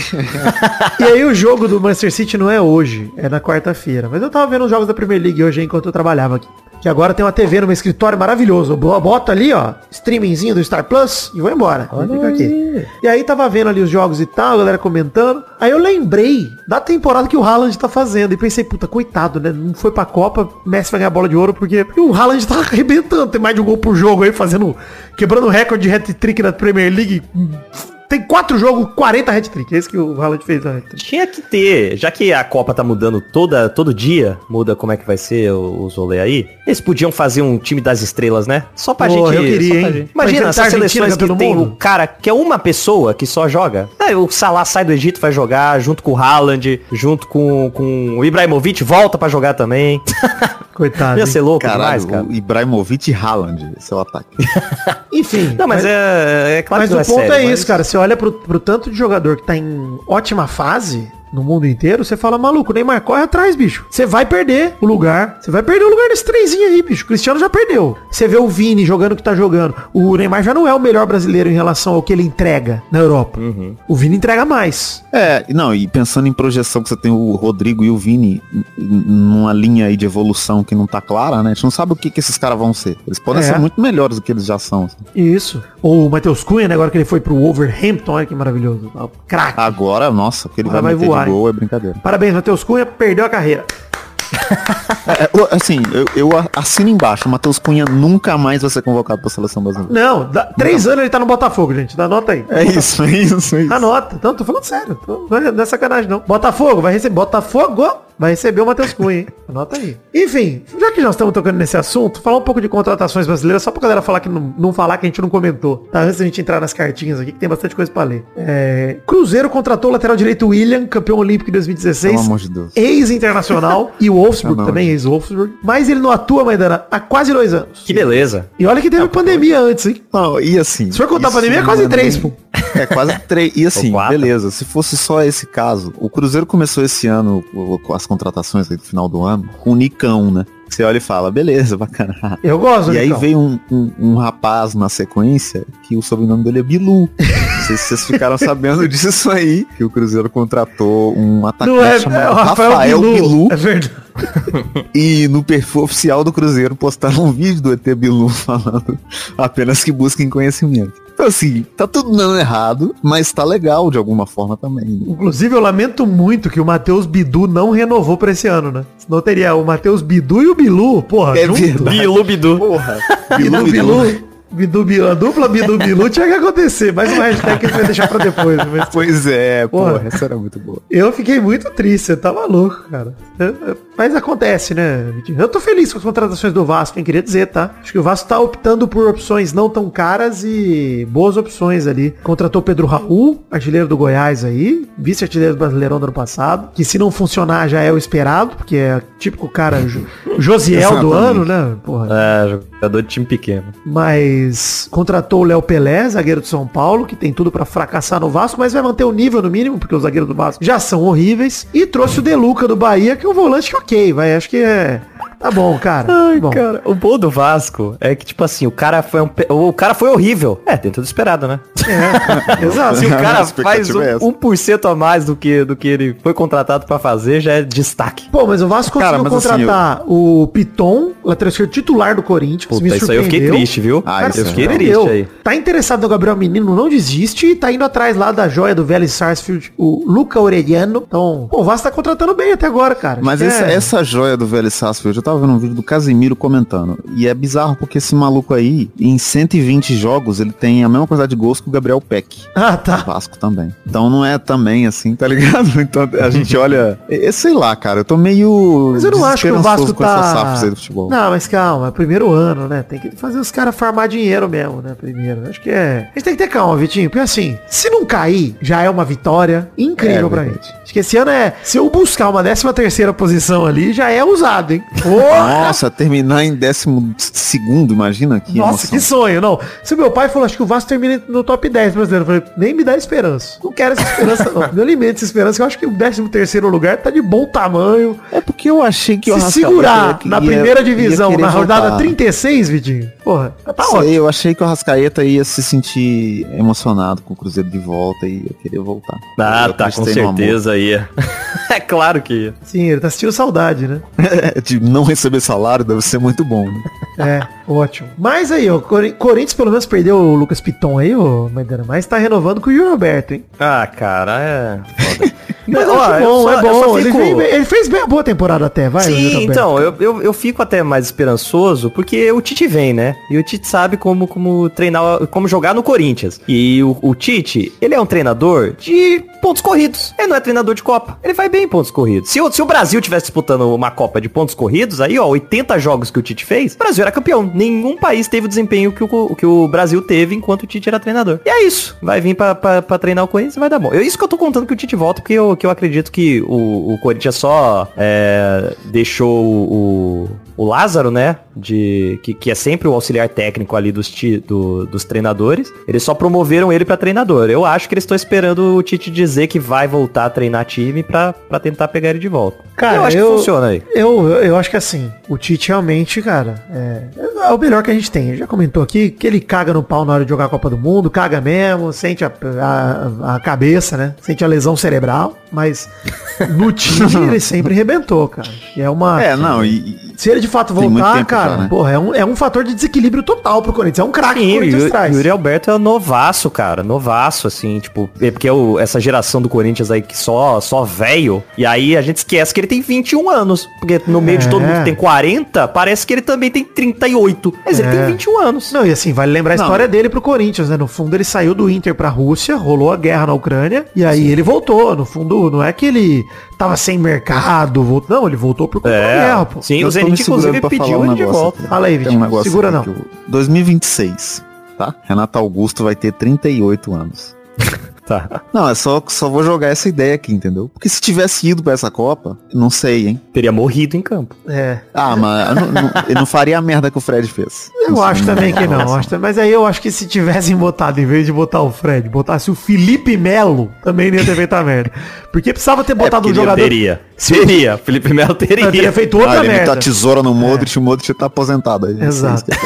e aí o jogo do Manchester City não é hoje, é na quarta-feira. Mas eu tava vendo os jogos da Premier League hoje enquanto eu trabalhava aqui. Que agora tem uma TV no meu escritório maravilhoso. Eu boto ali, ó, streamingzinho do Star Plus e vou embora. Olha fica aqui. E aí tava vendo ali os jogos e tal, a galera comentando. Aí eu lembrei da temporada que o Haaland tá fazendo. E pensei, puta, coitado, né? Não foi pra Copa, Messi vai ganhar bola de ouro, porque o Haaland tá arrebentando. Tem mais de um gol por jogo aí, fazendo. Quebrando o recorde de hat-trick da Premier League tem quatro jogos, 40 hat-trick. É isso que o Haaland fez na Tinha que ter, já que a Copa tá mudando toda, todo dia, muda como é que vai ser os rolê aí, eles podiam fazer um time das estrelas, né? Só pra Pô, gente... Eu queria, hein? Gente. Imagina essas seleções que tem mundo. o cara que é uma pessoa que só joga. Aí o Salah sai do Egito, vai jogar junto com o Haaland, junto com, com o Ibrahimovic, volta pra jogar também. Coitado. Ia ser louco Caralho, demais, cara. O Ibrahimovic e Haaland, seu ataque. Enfim. Não, mas, mas é, é claro mas que Mas o ponto é, é isso, cara. Se olha pro, pro tanto de jogador que tá em ótima fase, no mundo inteiro, você fala, maluco, Neymar corre atrás, bicho. Você vai perder o lugar. Você vai perder o lugar desse trenzinho aí, bicho. O Cristiano já perdeu. Você vê o Vini jogando o que tá jogando. O Neymar já não é o melhor brasileiro em relação ao que ele entrega na Europa. Uhum. O Vini entrega mais. É, não, e pensando em projeção que você tem o Rodrigo e o Vini numa linha aí de evolução que não tá clara, né? A gente não sabe o que, que esses caras vão ser. Eles podem é. ser muito melhores do que eles já são. Assim. Isso. Ou o Matheus Cunha, né? Agora que ele foi pro Wolverhampton, olha que maravilhoso. Crack. Agora, nossa, que ele Agora vai, vai voar, gol é brincadeira. Parabéns, Matheus Cunha, perdeu a carreira. é, assim, eu, eu, assino embaixo. Matheus Cunha nunca mais vai ser convocado pra seleção brasileira. Não, dá, três anos ele tá no Botafogo, gente. Dá nota aí. É isso, é isso, é isso. Anota. Então, tô falando sério. Tô, não é sacanagem, não. Botafogo, vai receber. Botafogo vai receber o Matheus Cunha, hein? Anota aí. Enfim, já que nós estamos tocando nesse assunto, falar um pouco de contratações brasileiras, só pra galera falar que não, não falar que a gente não comentou, tá? Antes da gente entrar nas cartinhas aqui, que tem bastante coisa pra ler. É, Cruzeiro contratou o lateral direito William, campeão olímpico em 2016. Pelo amor de Deus. Ex-internacional. e o Wolfsburg também, ex-Wolfsburg. Mas ele não atua, Maidana, há quase dois anos. Que beleza. E olha que teve é, pandemia antes, hein? Não, e assim. Se for contar a pandemia, é quase três, pô. É quase três. E assim, beleza. Se fosse só esse caso, o Cruzeiro começou esse ano com as contratações aí do final do ano com o Nicão, né? Você olha e fala, beleza, bacana. Eu gosto. E aí veio um, um, um, rapaz na sequência que o sobrenome dele é Bilu. Não sei se vocês ficaram sabendo disso aí, que o Cruzeiro contratou um atacante é, chamado é Rafael, Rafael Bilu. Bilu. É verdade. e no perfil oficial do Cruzeiro postaram um vídeo do ET Bilu falando apenas que busquem conhecimento. Então, assim, tá tudo dando errado, mas tá legal de alguma forma também. Né? Inclusive, eu lamento muito que o Matheus Bidu não renovou pra esse ano, né? Senão teria o Matheus Bidu e o Bilu, porra, é junto. Verdade. Bilu Bidu. Porra. Bilu Bilu. Bilu. Bidu Bilu, a dupla Bidu Bilu tinha que acontecer, mas uma hashtag que a gente vai deixar pra depois. Mas... Pois é, porra, porra, essa era muito boa. Eu fiquei muito triste, você tá maluco, cara. Mas acontece, né? Eu tô feliz com as contratações do Vasco, quem queria dizer, tá? Acho que o Vasco tá optando por opções não tão caras e boas opções ali. Contratou Pedro Raul, artilheiro do Goiás aí, vice-artilheiro do Brasileirão do ano passado, que se não funcionar já é o esperado, porque é típico cara Josiel do ano, né? Porra. É, jogador de time pequeno. Mas contratou o Léo Pelé, zagueiro de São Paulo, que tem tudo para fracassar no Vasco, mas vai manter o nível no mínimo, porque os zagueiros do Vasco já são horríveis. E trouxe o Deluca do Bahia, que é um volante que ok, vai, acho que é Tá bom, cara. Ai, bom. cara. O bom do Vasco é que, tipo assim, o cara foi um, o cara foi horrível. É, dentro do esperado, né? É, exato. Se o cara faz um, é 1% a mais do que, do que ele foi contratado pra fazer, já é destaque. Pô, mas o Vasco conseguiu cara, contratar assim, eu... o Piton, lateral esquerdo titular do Corinthians. Puta, me isso aí eu fiquei triste, viu? Ah, cara, eu fiquei é triste aí. Tá interessado no Gabriel Menino, não desiste e tá indo atrás lá da joia do Vélez Sarsfield, o Luca Aureliano. Então, pô, o Vasco tá contratando bem até agora, cara. Mas essa, é... essa joia do Vélez Sarsfield, eu tava vendo um vídeo do Casemiro comentando. E é bizarro porque esse maluco aí, em 120 jogos, ele tem a mesma quantidade de gols que o Gabriel Peck. Ah, tá. Vasco também. Então não é também assim, tá ligado? Então a gente olha. É, sei lá, cara, eu tô meio. Mas eu não acho que o Vasco tá. Aí do futebol. Não, mas calma, é primeiro ano, né? Tem que fazer os caras farmar dinheiro mesmo, né? Primeiro. Acho que é. A gente tem que ter calma, Vitinho. Porque assim, se não cair, já é uma vitória incrível é, pra gente. Acho que esse ano é. Se eu buscar uma 13 terceira posição ali, já é usado, hein? Porra! Nossa, terminar em décimo segundo, imagina que Nossa, emoção. que sonho, não. Se meu pai falou, acho que o Vasco termina no top top 10 brasileiro. Eu falei, nem me dá esperança. Não quero essa esperança, não. Não alimente essa esperança, eu acho que o 13 terceiro lugar tá de bom tamanho. É porque eu achei que o Se Arrascaeta segurar ia- na primeira divisão, na rodada voltar. 36, Vitinho, porra, tá Sei, ótimo. eu achei que o Arrascaeta ia se sentir emocionado com o Cruzeiro de volta e ia querer voltar. Ah, Eu tá, com certeza ia. é claro que ia. Sim, ele tá sentindo saudade, né? de não receber salário deve ser muito bom, né? É, ótimo. Mas aí, ó, Cori- Corinthians pelo menos perdeu o Lucas Piton aí, ô Maidana, mas tá renovando com o Yuri Alberto, hein? Ah, cara, é foda. Mas Ó, é bom, só- é bom. Ele, fico- fez bem- ele fez bem a boa temporada até, vai. Sim, então, eu, eu, eu fico até mais esperançoso, porque o Tite vem, né? E o Tite sabe como, como treinar, como jogar no Corinthians. E o, o Tite, ele é um treinador de pontos corridos. Ele não é treinador de Copa. Ele vai bem em pontos corridos. Se o, se o Brasil tivesse disputando uma Copa de pontos corridos, aí, ó, 80 jogos que o Tite fez, o Brasil era campeão. Nenhum país teve o desempenho que o, que o Brasil teve enquanto o Tite era treinador. E é isso. Vai vir pra, pra, pra treinar o Corinthians e vai dar bom. É isso que eu tô contando que o Tite volta, porque eu, que eu acredito que o, o Corinthians só é, deixou o, o Lázaro, né? De, que, que é sempre o auxiliar técnico ali dos, ti- do- dos treinadores. Eles só promoveram ele pra treinador. Eu acho que eles estão esperando o Tite dizer que vai voltar a treinar time pra, pra tentar pegar ele de volta. Cara, eu acho eu- que funciona aí. Eu, eu, eu acho que assim, o Tite realmente, cara, é, é o melhor que a gente tem. Já comentou aqui que ele caga no pau na hora de jogar a Copa do Mundo, caga mesmo, sente a, a, a cabeça, né? Sente a lesão cerebral, mas no time ele sempre rebentou, cara. E é uma. É, não, e, Se ele de fato voltar, cara, já, né? porra, é um, é um fator de desequilíbrio total pro Corinthians. É um craque que o Sim, Corinthians o traz. Yuri Alberto é novaço, cara. Novaço, assim, tipo, é porque o- essa geração do Corinthians aí que só, só velho. E aí a gente esquece que ele tem 21 anos. Porque no meio de todo mundo É. que tem 40, parece que ele também tem 38. Mas ele É. tem 21 anos. Não, e assim, vale lembrar a Não. história dele pro Corinthians, né? No fundo, ele saiu do Inter pra Rússia, rolou a guerra na Ucrânia, e aí ele voltou. No fundo, não é que ele tava sem mercado, voltou. Não, ele voltou por conta da É, guerra, pô. sim, o Zenit inclusive pediu um ele de volta. aqui. Fala aí, Vitinho. um Segura não. que eu- 2026, tá? Renato Augusto vai ter 38 anos. Tá. Não, é só, só vou jogar essa ideia aqui, entendeu? Porque se tivesse ido pra essa Copa, não sei, hein? Teria morrido em campo. É. Ah, mas eu não, não- ele não faria a merda que o Fred fez. Eu Isso acho também que não. Acho, mas aí eu acho que se tivessem botado, em vez de botar o Fred, botasse o Felipe Melo, também não ia ter feito a merda. Porque precisava ter botado um Porque ele jogador. Teria. Teria. Felipe Melo teria. Teria feito Ah, outra ele meteu merda. a tesoura no Modric, o Modric tá aposentado aí. Exato. É isso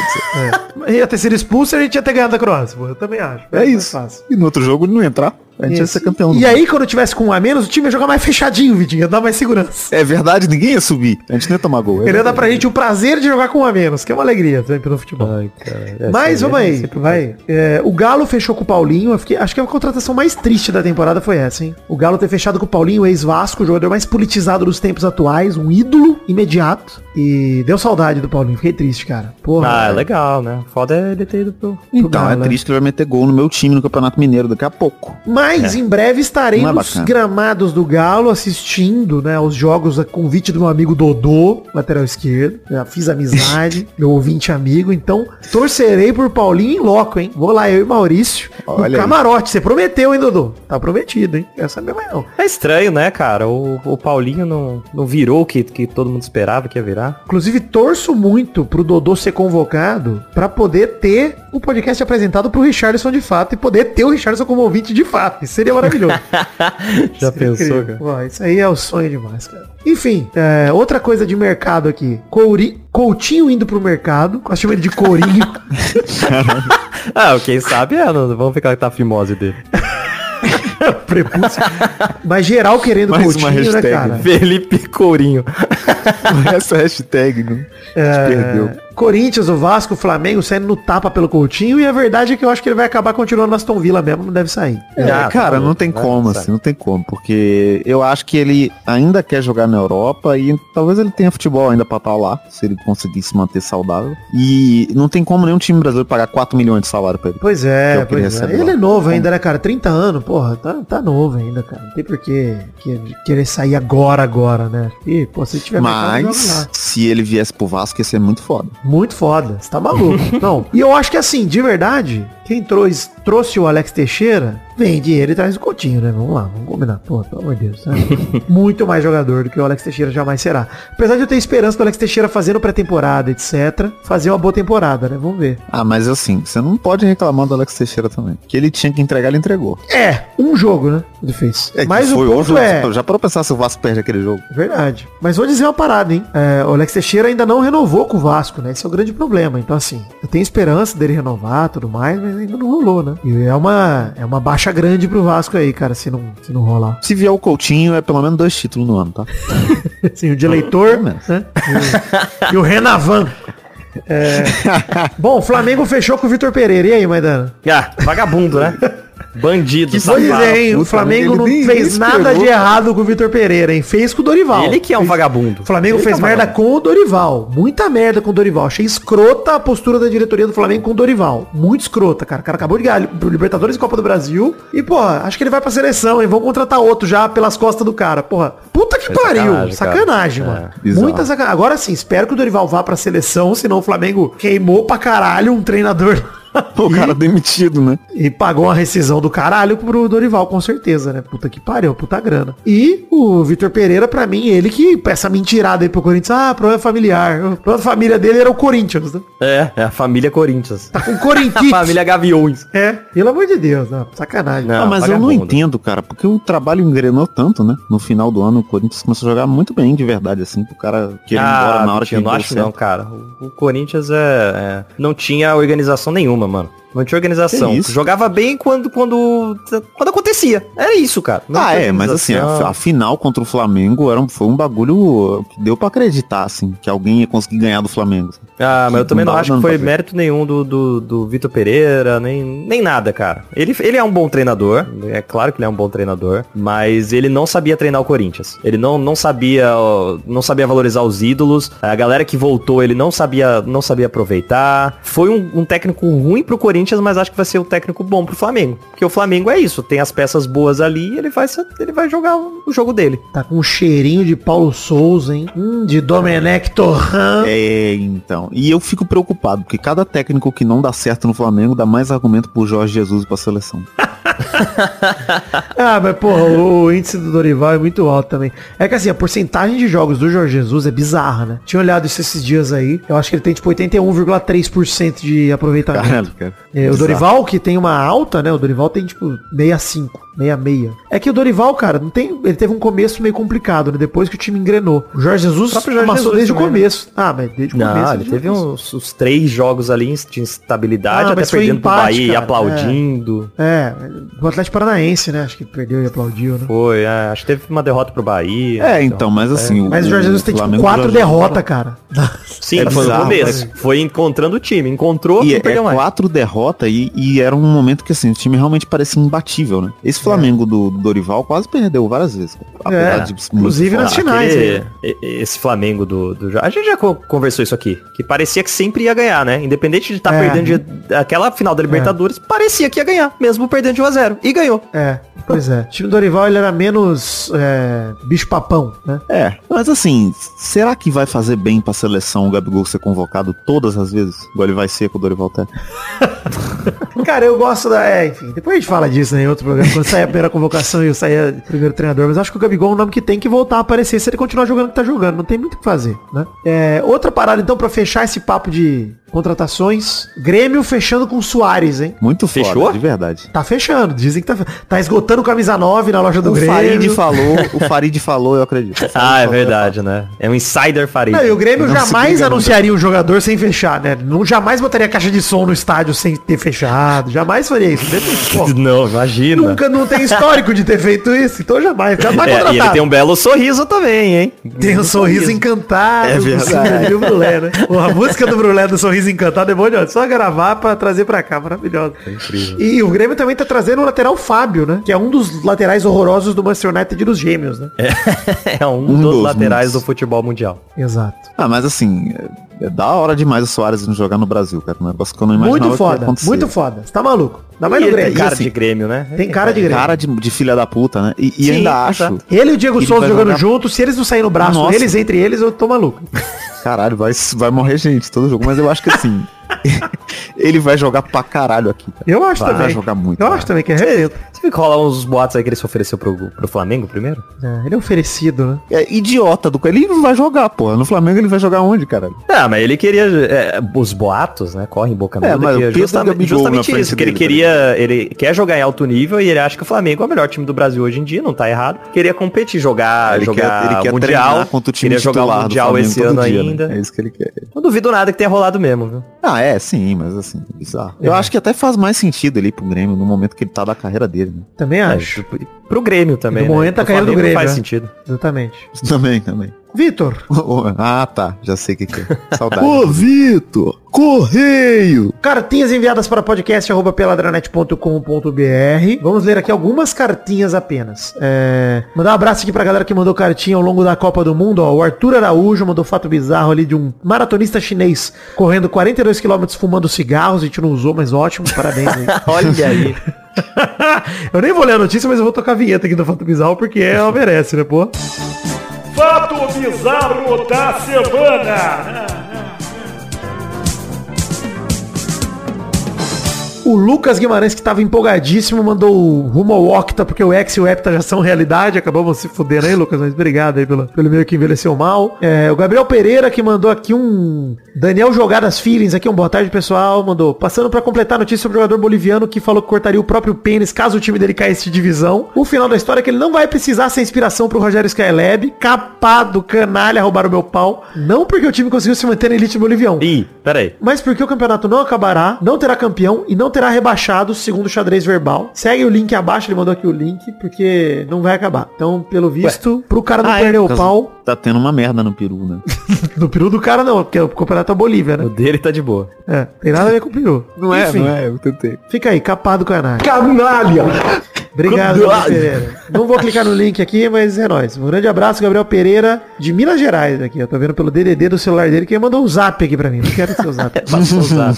que ia. É. Ter sido expulso e a gente ia ter ganhado da Croácia. Eu também acho. É mais isso. fácil. E no outro jogo ele não ia entrar. A gente ia Isso. ser campeão. do E aí, quando tivesse com um a menos, o time ia jogar mais fechadinho, Vitinho. Ia dar mais segurança. É verdade, ninguém ia subir. A gente não ia tomar gol. É Ele ia dar pra gente o prazer de jogar com um a menos, que é uma alegria sempre no futebol. Ai, cara. É, Mas vamos é aí, vai. É, o Galo fechou com o Paulinho. Eu fiquei- acho que a contratação mais triste da temporada foi essa, hein? O Galo ter fechado com o Paulinho, o ex-Vasco, o jogador mais politizado dos tempos atuais, um ídolo imediato. E deu saudade do Paulinho. Fiquei triste, cara. Porra. Ah, é legal, né? Foda é ele ter ido pro... Então, Galo, é né? triste que ele vai meter gol no meu time no Campeonato Mineiro daqui a pouco. Mas em breve estarei é nos gramados do Galo assistindo, né, os jogos a convite do meu amigo Dodô, lateral esquerdo. Já fiz amizade, meu ouvinte amigo, então torcerei por Paulinho em loco, hein? Vou lá eu e Maurício Olha no aí. camarote. Você prometeu, hein, Dodô? Tá prometido, hein? Quero saber mais não. É estranho, né, cara? O, o Paulinho não, não virou o que, que todo mundo esperava que ia virar. Inclusive, torço muito pro Dodô ser convocado pra poder ter o podcast apresentado pro Richardson de fato e poder ter o Richardson como ouvinte de fato. Isso seria maravilhoso. Já Seria incrível. Pô, isso aí é o sonho demais, cara. Enfim, é, outra coisa de mercado aqui. Couri, Coutinho indo pro mercado. Quase chama ele de Courinho. Ah, quem sabe é, não, vamos ficar com a fimose dele. Prepúcio. Mas geral querendo Mais uma Coutinho, né, hashtag. cara? Felipe Courinho. Essa hashtag, né? É, perdeu. Corinthians, o Vasco, o Flamengo saindo no tapa pelo Coutinho. E a verdade é que eu acho que ele vai acabar continuando no Aston Villa mesmo. Não deve sair. É, Ah, cara, tá não tem como, sai. assim, não tem como, porque eu acho que ele ainda quer jogar na Europa e talvez ele tenha futebol ainda pra estar lá, se ele conseguir se manter saudável. E não tem como nenhum time brasileiro pagar 4 milhões de salário pra ele. Pois é, é pois é. Ele é novo ainda, né, cara? 30 anos, porra, tá, tá novo ainda, cara. Não tem por que que- querer sair agora, agora, né? E, pô, se tiver mercado, Mas, lá. se ele viesse pro Vasco, ia ser muito foda. Muito foda, você tá maluco. Não, e eu acho que assim, de verdade, quem trouxe, trouxe o Alex Teixeira vende ele e traz o Coutinho, né? Vamos lá, vamos combinar. Pô, pelo amor de Deus. Muito mais jogador do que o Alex Teixeira jamais será. Apesar de eu ter esperança do Alex Teixeira fazendo pré-temporada, etc., fazer uma boa temporada, né? Vamos ver. Ah, mas assim, você não pode reclamar do Alex Teixeira também. Que ele tinha que entregar, ele entregou. É, um jogo, né? Ele fez. É, Mas o foi ponto jogo, é... Já para pensar se o Vasco perde aquele jogo. Verdade. Mas vou dizer uma parada, hein? É, o Alex Teixeira ainda não renovou com o Vasco, né? Esse é o grande problema. Então, assim, eu tenho esperança dele renovar tudo mais, mas ainda não rolou, né? E é uma, é uma baixa grande pro Vasco aí, cara, se não, se não rolar. Se vier o Coutinho, é pelo menos dois títulos no ano, tá? Sim, o de eleitor, né? E o, e o Renavan. É... Bom, o Flamengo fechou com o Vitor Pereira. E aí, Maidana? Ah, vagabundo, né? Bandido, Vou dizer, hein? O Flamengo não fez nada de errado com o Vitor Pereira, hein? Fez com o Dorival. Ele que é um Fez- vagabundo. O Flamengo Ele fez que é um merda vagabundo. com o Dorival. Muita merda com o Dorival. Achei escrota a postura da diretoria do Flamengo com o Dorival. Muito escrota, cara. O cara acabou de ganhar pro Libertadores e Copa do Brasil. E, porra, acho que ele vai pra seleção, hein? Vão contratar outro já pelas costas do cara. Porra, puta que É pariu. sacanagem, Sacanagem, mano. É. Muita sacanagem. Agora sim, espero que o Dorival vá pra seleção, senão o Flamengo queimou pra caralho um treinador. O cara demitido, né? E pagou uma rescisão do caralho pro Dorival, com certeza, né? Puta que pariu, puta grana. E o Vitor Pereira, pra mim, ele que essa mentirada aí pro Corinthians, ah, problema familiar. O problema da família dele era o Corinthians, né? É, é a família Corinthians. Tá com A Corinthians. família Gaviões. É, pelo amor de Deus, não, sacanagem. Não. Ah, mas eu não entendo, cara, porque o trabalho engrenou tanto, né? No final do ano, o Corinthians começou a jogar muito bem, de verdade, assim, pro cara querer ir embora na hora que Ah, eu não acho certo. não, cara. O, o Corinthians é, é- não tinha organização nenhuma, mano. Não tinha organização. Jogava bem quando, quando, quando acontecia. Era isso, cara. Não Ah, é, mas assim, a, a final contra o Flamengo era, um- foi um bagulho que deu pra acreditar, assim, que alguém ia conseguir ganhar do Flamengo. Ah, mas eu também não não acho que foi mérito nenhum do, do, do Vitor Pereira, nem, nem nada, cara. Ele, ele é um bom treinador, é claro que ele é um bom treinador, mas ele não sabia treinar o Corinthians. Ele não, não sabia não sabia valorizar os ídolos. A galera que voltou, ele não sabia não sabia aproveitar. Foi um, um técnico ruim pro Corinthians, mas acho que vai ser um técnico bom pro Flamengo. Porque o Flamengo é isso, tem as peças boas ali, ele vai, ser- ele vai jogar o, o jogo dele. Tá com um cheirinho de Paulo Souza, hein? Hum, de Domenech Torran. É, então. E eu fico preocupado, porque cada técnico que não dá certo no Flamengo dá mais argumento pro Jorge Jesus e pra seleção. Ah, mas porra, o, o índice do Dorival é muito alto também. É que assim, a porcentagem de jogos do Jorge Jesus é bizarra, né? Tinha olhado isso esses dias aí. Eu acho que ele tem tipo 81,3% de aproveitamento. Caralho, cara. É, o. Dorival, que tem uma alta, né? O Dorival tem tipo 65, 66. É que o Dorival, cara, não tem. Ele teve um começo meio complicado, né? Depois que o time engrenou. O Jorge Jesus O próprio Jorge amassou Jesus desde o né? começo. Ah, mas desde o Não, começo. ele teve uns, uns três jogos ali de instabilidade, Ah, até perdendo pro empate, Bahia e cara, aplaudindo. É, o Atlético Paranaense, né? Acho que perdeu e aplaudiu, né? Foi, é, acho que teve uma derrota pro Bahia. É, então, mas assim. Mas o Jorge Jesus tem tipo quatro derrotas, cara. Sim, É foi no começo. né? Foi encontrando o time. Encontrou, E não é, perdeu é mais. quatro derrotas e, e era um momento que assim, o time realmente parecia imbatível, né? Esse Flamengo do, do Dorival quase perdeu várias vezes. É, de muito inclusive nas finais. Aquele- né? esse Flamengo do, do. A gente já co- conversou isso aqui. Que parecia que sempre ia ganhar, né? Independente de estar É. perdendo de, aquela final da Libertadores, parecia que ia ganhar, mesmo perdendo de 1x0. E ganhou. É, pois é. O time do Dorival ele era menos é, bicho papão, né? É, mas assim, será que vai fazer bem pra seleção o Gabigol ser convocado todas as vezes? Igual ele vai ser com o Dorival Té? Cara, eu gosto da. É, enfim, depois a gente fala disso né, em outro programa, quando sair a primeira convocação e eu sair o primeiro treinador. Mas acho que o Gabigol é um nome que tem que voltar a aparecer se ele continuar jogando o que tá jogando. Não tem muito o que fazer, né? É, outra parada, então, pra fechar esse papo de contratações. Grêmio fechando com o Soares, hein? Muito foda, Fechou? de verdade. Tá fechando. Dizem que tá, tá esgotando camisa 9 na loja do O Grêmio. Farid falou, o Farid falou, eu acredito. Ah, é verdade, né? É um insider Farid. Não, e o Grêmio Não jamais anunciaria um jogador sem fechar, né? Não jamais botaria caixa de som no estádio sem ter fechado. Jamais faria isso. Pô, Não, imagina. nunca não tem histórico de ter feito isso, então jamais. Jamais É, e ele tem um belo sorriso também, hein? Tem um sorriso encantado. É verdade. do Brulé, né? A música do Brulé do Sorriso Encantado é de Só gravar pra trazer pra cá, maravilhosa. É incrível. E o Grêmio também tá trazendo o lateral Fábio, né? Que é um dos laterais horrorosos do Manchester United e dos gêmeos, né? É um, Um dos dos laterais muitos. do futebol mundial. Exato. Ah, mas assim, é, da hora demais o Soares não jogar no Brasil, cara. Um negócio que eu não imaginava Muito que ia foda, muito foda. Você tá maluco? Ainda mais E no Grêmio. tem cara assim, de Grêmio, né? Tem cara de Grêmio. Cara de, de filha da puta, né? E, e Sim, ainda acho. exato. Ele e o Diego Souza jogando jogar- juntos, se eles não saírem no braço Nossa. deles, entre eles, eu tô maluco. Caralho, vai, vai morrer gente todo jogo. Mas eu acho que assim, ele vai jogar pra caralho aqui. cara. Eu acho Vai também. jogar muito. Eu cara. acho também que é arrebenta. Você viu que rola uns boatos aí que ele se ofereceu pro, pro Flamengo primeiro? É, ele é oferecido, né? É idiota do cara. Ele não vai jogar, porra. No Flamengo ele vai jogar onde, caralho? Ah, mas ele queria. é, os boatos, né? Correm boca É, mas que justamente, justamente isso, que ele dele, queria. Ele quer jogar em alto nível e ele acha que o Flamengo é o melhor time do Brasil hoje em dia, não tá errado. Queria competir, jogar, Ele jogar quer, ele quer Mundial. contra o time queria jogar o Mundial esse ano dia, né? ainda. É isso que ele quer. Não duvido nada que tenha rolado mesmo, viu? Ah, é, sim, mas assim, bizarro. Eu É. acho que até faz mais sentido ali pro Grêmio no momento que ele tá da carreira dele, né? Também É, acho. pro- pro Grêmio também. No né? momento da carreira do Grêmio, Faz né? sentido. Exatamente. Também, também. Vitor, ah, tá. Já sei o que, que é. Saudade. Ô, Vitor! Correio! cartinhas enviadas para podcast.peladranet.com.br. Vamos ler aqui algumas cartinhas apenas. É, Mandar um abraço aqui pra galera que mandou cartinha ao longo da Copa do Mundo. Ó. O Arthur Araújo mandou fato bizarro ali de um maratonista chinês correndo 42 km fumando cigarros. A gente não usou, mas ótimo. Parabéns aí. Olha aí. eu nem vou ler a notícia, mas eu vou tocar a vinheta aqui do Fato Bizarro porque ela merece, né, pô? Fato bizarro da semana. O Lucas Guimarães, que tava empolgadíssimo, mandou rumo ao Octa, porque o X e o Hepta já são realidade. Acabamos se fudendo aí, Lucas, mas obrigado aí pelo, pelo meio que envelheceu mal. É, o Gabriel Pereira, que mandou aqui um... Daniel Jogadas Feelings, aqui um boa tarde, pessoal. Mandou, passando pra completar a notícia sobre o jogador boliviano que falou que cortaria o próprio pênis caso o time dele caísse de divisão. O final da história é que ele não vai precisar ser inspiração pro Rogério Skylab. Capado, canalha, roubaram meu pau. Não porque o time conseguiu se manter na elite boliviano. Ih, peraí. Mas porque o campeonato não acabará, não terá campeão e não terá rebaixado, segundo o xadrez verbal. Segue o link abaixo, ele mandou aqui o link, porque não vai acabar. Então, pelo visto, pro cara não Ah, é, perder o por causa- pau, Tá tendo uma merda no peru, né? no peru do cara não, porque o campeonato é Bolívia, O né? dele tá de boa. É, tem nada a ver com o peru. Enfim, é, eu tentei. Fica aí, capado canalha. Canalha. Obrigado, Pereira. Não vou clicar no link aqui, mas é nóis. Um grande abraço, Gabriel Pereira, de Minas Gerais aqui. Eu tô vendo pelo DDD do celular dele, que ele mandou um zap aqui pra mim. Não quero seu zap. Passou o zap.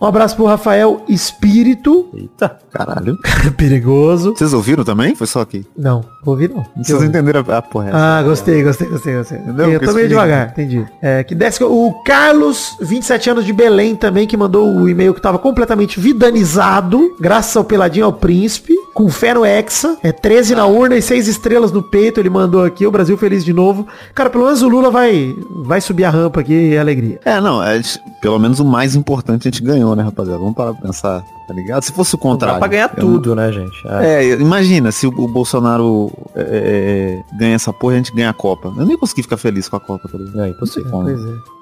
Um abraço pro Rafael Espírito. Eita. Caralho. Perigoso. Vocês ouviram também? Foi só aqui. Não, vou ouvir não. Vocês entenderam a, a porra. Ah, gostei, gostei, gostei, gostei. Entendeu? eu tô meio devagar, entendi. É, que desce o Carlos, 27 anos de Belém também, que mandou o e-mail que tava completamente vidanizado, graças ao Peladinho ao Príncipe, com fé no Hexa, é 13 na urna e 6 estrelas no peito, ele mandou aqui, o Brasil feliz de novo. Cara, pelo menos o Lula vai, vai subir a rampa aqui é alegria. É, não, é, pelo menos o mais importante a gente ganhou, né, rapaziada? Vamos parar pra pensar, tá ligado? Se fosse o Dá contrário. pra ganhar tudo, né, gente? É. É, imagina se o, Bolsonaro é, é, ganha essa porra e a gente ganha a Copa. Eu nem consegui ficar feliz com a Copa, tá ligado? É impossível. É.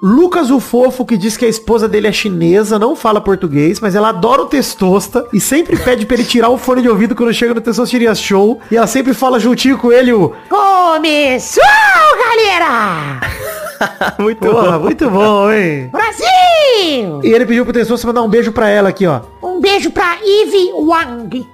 Lucas o Fofo, que diz que a esposa dele é chinesa, não fala português, mas ela adora o Testosta e sempre pede pra ele tirar o fone de ouvido quando chega no Testosteria Show. E ela sempre fala juntinho com ele o Começou, galera! Muito Porra, muito bom, hein? Brasil! E ele pediu pro Testosta mandar um beijo pra ela aqui, ó. Um beijo pra Ivy Wang.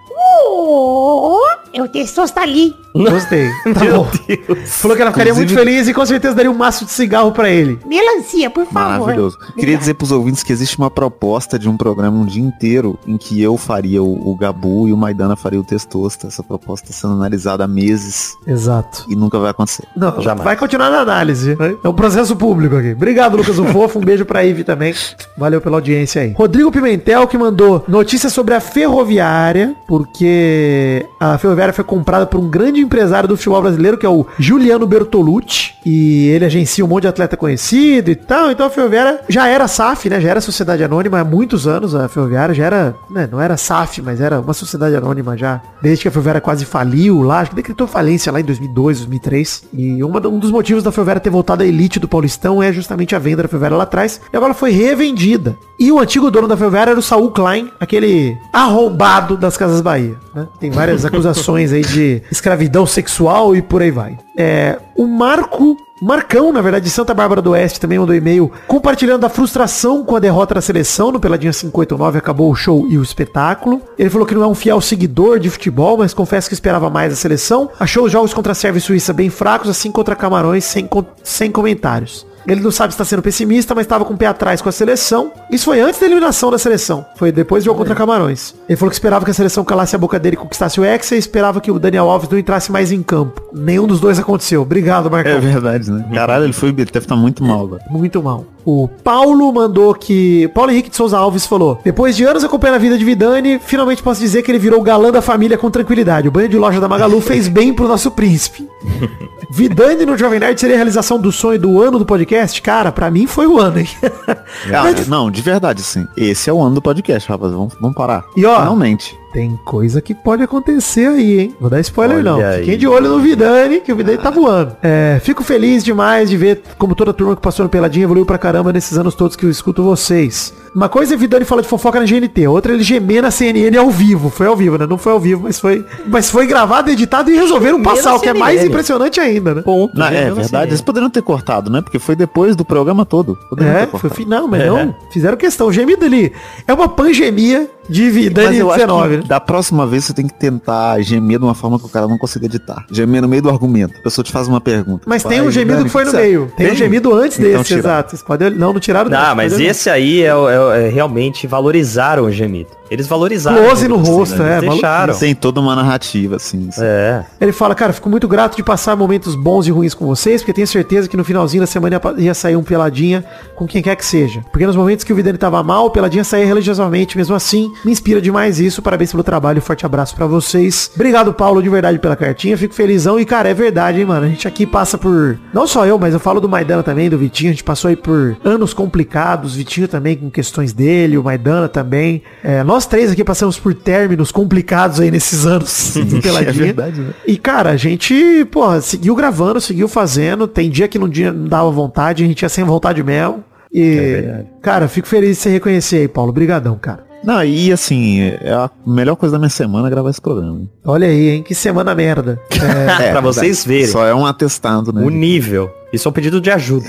Oh, eu testosta ali. Gostei. Tá Meu bom. Deus. Falou que ela ficaria muito Inclusive- feliz e com certeza daria um maço de cigarro pra ele. Melancia, por favor. Maravilhoso. Queria dizer pros ouvintes que existe uma proposta de um programa um dia inteiro em que eu faria o, o Gabu e o Maidana faria o Testosta. Essa proposta está sendo analisada há meses Exato. e nunca vai acontecer. Não, Jamais. vai continuar na análise. É um processo público aqui. Obrigado, Lucas o Fofo. Um beijo pra Ivy também. Valeu pela audiência aí. Rodrigo Pimentel que mandou notícia sobre a Ferroviária, porque a Ferroviária foi comprada por um grande empresário do futebol brasileiro, que é o Juliano Bertolucci. E ele agencia um monte de atleta conhecido e tal. Então a Ferroviária já era SAF, né? Já era Sociedade Anônima há muitos anos. A Ferroviária já era, né? não era SAF, mas era uma Sociedade Anônima já. Desde que a Ferroviária quase faliu lá. Acho que decretou falência lá em 2002, 2003. E uma, um dos motivos da Ferroviária ter voltado à elite do Paulistão é justamente a venda da Ferroviária lá atrás. E agora foi revendida. E o antigo dono da Ferroviária era o Saul Klein, aquele arrombado das Casas Bahia. Né? Tem várias acusações aí de escravidão sexual e por aí vai. É, o Marco Marcão, na verdade, de Santa Bárbara do Oeste também mandou e-mail compartilhando da frustração com a derrota da seleção no Peladinha 589, acabou o show e o espetáculo. Ele falou que não é um fiel seguidor de futebol, mas confessa que esperava mais da seleção. Achou os jogos contra a Sérvia e Suíça bem fracos, assim contra Camarões, sem, sem comentários. Ele não sabe se tá sendo pessimista, mas tava com o pé atrás com a seleção. Isso foi antes da eliminação da seleção. Foi depois do jogo contra Camarões. Ele falou que esperava que a seleção calasse a boca dele e conquistasse o Hexa e esperava que o Daniel Alves não entrasse mais em campo. Nenhum dos dois aconteceu. Obrigado, Marcão. É verdade, né? Caralho, ele foi. Deve estar muito mal agora. Muito mal. O Paulo mandou que. Paulo Henrique de Souza Alves falou: Depois de anos acompanhando a vida de Vidani, finalmente posso dizer que ele virou o galã da família com tranquilidade. O banho de loja da Magalu fez bem pro nosso príncipe. Vidani no Jovem Nerd seria a realização do sonho do ano do podcast? Cara, pra mim foi o ano, hein? Ah, não, de verdade, sim. Esse é o ano do podcast, rapaz. Vamos, vamos parar. E ó, Finalmente. Tem coisa que pode acontecer aí, hein? Vou dar spoiler Olha não. aí. Fiquem de olho no Vidani, que o Vidani tá voando. É, fico feliz demais de ver como toda a turma que passou no Peladinha evoluiu pra caramba nesses anos todos que eu escuto vocês. Uma coisa é Vidani falar de fofoca na GNT, outra é ele gemer na CNN ao vivo. Foi ao vivo, né? Não foi ao vivo, mas foi, mas foi gravado, editado e resolveram Gemer passar, na o que é mais CNN. impressionante ainda, né? Ponto. Não, é Gemendo verdade. assim. Eles poderiam ter cortado, né? Porque foi depois do programa todo. Poderiam É, ter foi final, mas É. não. Fizeram questão. O gemido ali é uma pangemia de Mas eu acho 19, que né? da próxima vez você tem que tentar gemer de uma forma que o cara não consiga editar. Gemer no meio do argumento. A pessoa te faz uma pergunta. Mas tem um gemido Dani, que foi no meio. Tem um gemido antes Então desse, tiraram. exato. Vocês podem... Não, não tiraram Não, mas podem- esse aí é, é é realmente valorizaram o gemido. Eles valorizaram. Close no gemido, rosto, né? é, deixaram. Tem toda uma narrativa, assim. É. Ele fala, cara, fico muito grato de passar momentos bons e ruins com vocês, porque tenho certeza que no finalzinho da semana ia sair um peladinha com quem quer que seja. Porque nos momentos que o Vidani tava mal, o peladinha saía religiosamente, mesmo assim, me inspira demais isso. Parabéns pelo trabalho, forte abraço pra vocês. Obrigado, Paulo, de verdade pela cartinha, fico felizão e, cara, é verdade, hein, mano. A gente aqui passa por, não só eu, mas eu falo do Maidana também, do Vitinho, a gente passou aí por anos complicados, Vitinho também com questões dele, o Maidana também. É, nós três aqui passamos por términos complicados aí nesses anos do peladinha. É verdade, né? E, cara, a gente, porra, seguiu gravando, seguiu fazendo. Tem dia que não, dia, não dava vontade, a gente ia sem vontade mesmo. E, cara, fico feliz de você reconhecer aí, Paulo. Obrigadão, cara. Não, e assim, é a melhor coisa da minha semana gravar esse programa. Olha aí, hein? Que semana merda. É, pra vocês verem Só é um atestado, né? o nível. Isso é um pedido de ajuda.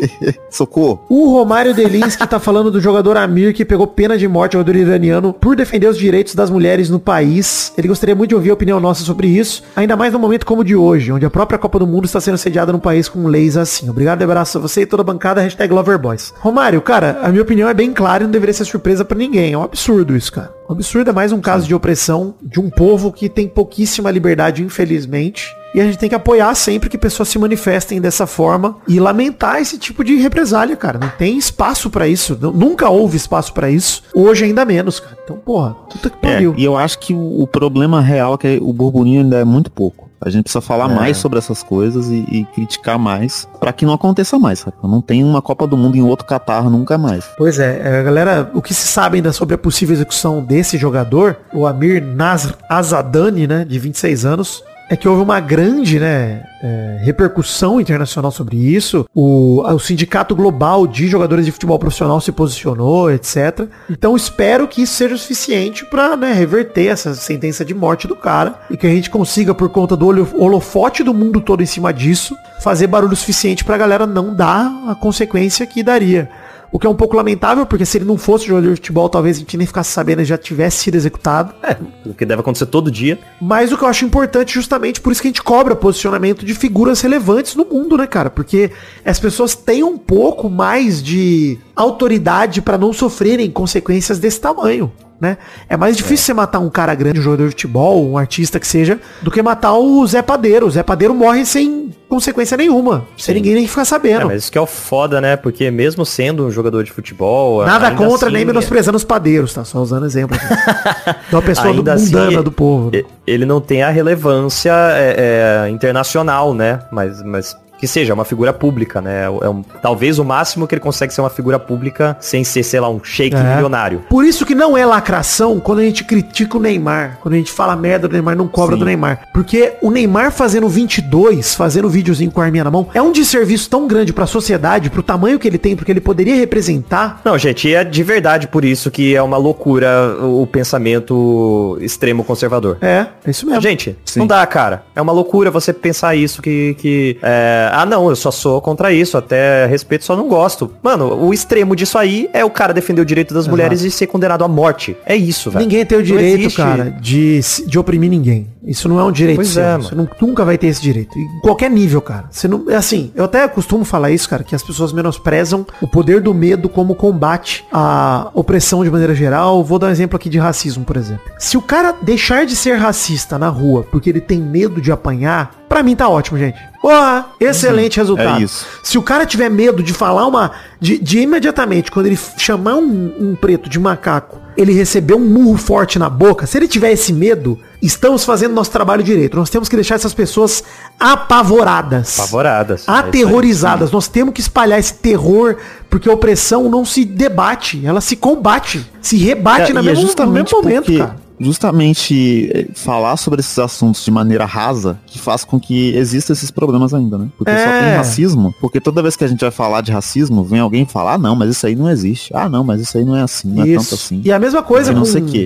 Socorro. o Romário Delinski tá falando do jogador Amir que pegou pena de morte, jogador iraniano, por defender os direitos das mulheres no país. Ele gostaria muito de ouvir a opinião nossa sobre isso, ainda mais num momento como o de hoje, onde a própria Copa do Mundo está sendo sediada num país com leis assim. Obrigado, abraço a você e toda a bancada, hashtag Loverboys. Romário, cara, a minha opinião é bem clara e não deveria ser surpresa pra ninguém. É um absurdo isso, cara. Um absurdo é mais um caso de opressão de um povo que tem pouquíssima liberdade, infelizmente. E a gente tem que apoiar sempre que pessoas se manifestem dessa forma e lamentar esse tipo de represália, cara. Não tem espaço pra isso. Nu- Nunca houve espaço pra isso. Hoje ainda menos, cara. Então, porra, puta que É, pariu. e eu acho que o, problema real é que o burburinho ainda é muito pouco. A gente precisa falar É. mais sobre essas coisas e, e criticar mais pra que não aconteça mais, sabe? Não tem uma Copa do Mundo em outro Catar nunca mais. Pois é, é, galera, o que se sabe ainda sobre a possível execução desse jogador, o Amir Nasr Azadani, né, de 26 anos, é que houve uma grande, né, é, repercussão internacional sobre isso. O, o Sindicato Global de Jogadores de Futebol Profissional se posicionou, etc. Então espero que isso seja o suficiente pra, né, reverter essa sentença de morte do cara e que a gente consiga, por conta do holofote do mundo todo em cima disso, fazer barulho suficiente pra galera não dar a consequência que daria. O que é um pouco lamentável, porque se ele não fosse jogador de futebol, talvez a gente nem ficasse sabendo e já tivesse sido executado. É, o que deve acontecer todo dia. Mas o que eu acho importante, justamente por isso que a gente cobra posicionamento de figuras relevantes no mundo, né, cara? Porque as pessoas têm um pouco mais de autoridade pra não sofrerem consequências desse tamanho. Né? É mais difícil você matar um cara grande, um jogador de futebol, um artista que seja, do que matar o Zé Padeiro. O Zé Padeiro morre sem consequência nenhuma. Sem ninguém nem ficar É, sabendo. mas isso que é o foda, né? Porque mesmo sendo um jogador de futebol. Nada contra, assim, nem menosprezando os padeiros, tá? Só usando exemplo. uma pessoa Ainda mundana assim, do povo. Ele não tem a relevância é, é, internacional, né? Mas, mas que seja uma figura pública, né? É um- talvez o máximo que ele consegue ser uma figura pública sem ser, sei lá, um shake É. milionário. Por isso que não é lacração quando a gente critica o Neymar. Quando a gente fala merda do Neymar, não cobra Sim. do Neymar. Porque o Neymar fazendo 22, fazendo videozinho com a arminha na mão, é um desserviço tão grande pra sociedade, pro tamanho que ele tem, porque ele poderia representar. Não, gente, é de verdade por isso que é uma loucura o pensamento extremo conservador. É, é isso mesmo. Gente, Sim. não dá, cara. É uma loucura você pensar isso que, que é, Ah, não, eu só sou contra isso, até respeito, só não gosto. Mano, o extremo disso aí é o cara defender o direito das mulheres e ser condenado à morte. É isso, velho. Ninguém tem o direito, cara, de, de oprimir ninguém. Isso não é um direito Pois seu. é, Você não- nunca vai ter esse direito. Em qualquer nível, cara. Você não, é assim, eu até costumo falar isso, cara, que as pessoas menosprezam o poder do medo como combate à opressão de maneira geral. Vou dar um exemplo aqui de racismo, por exemplo. Se o cara deixar de ser racista na rua porque ele tem medo de apanhar, pra mim tá ótimo, gente. Porra, excelente resultado. é. Se o cara tiver medo de falar uma. De, de imediatamente, quando ele chamar um, um preto de macaco, ele receber um murro forte na boca, se ele tiver esse medo, estamos fazendo nosso trabalho direito. Nós temos que deixar essas pessoas apavoradas. Apavoradas. É. Aterrorizadas. Nós temos que espalhar esse terror, porque a opressão não se debate, ela se combate. Se rebate É, na e é no mesmo momento, cara. Justamente eh, falar sobre esses assuntos de maneira rasa que faz com que existam esses problemas ainda, né? Porque só É. tem racismo, porque toda vez que a gente vai falar de racismo, vem alguém falar, ah, não, mas isso aí não existe. Ah, não, mas isso aí não é assim, não é tanto assim. E a mesma coisa com,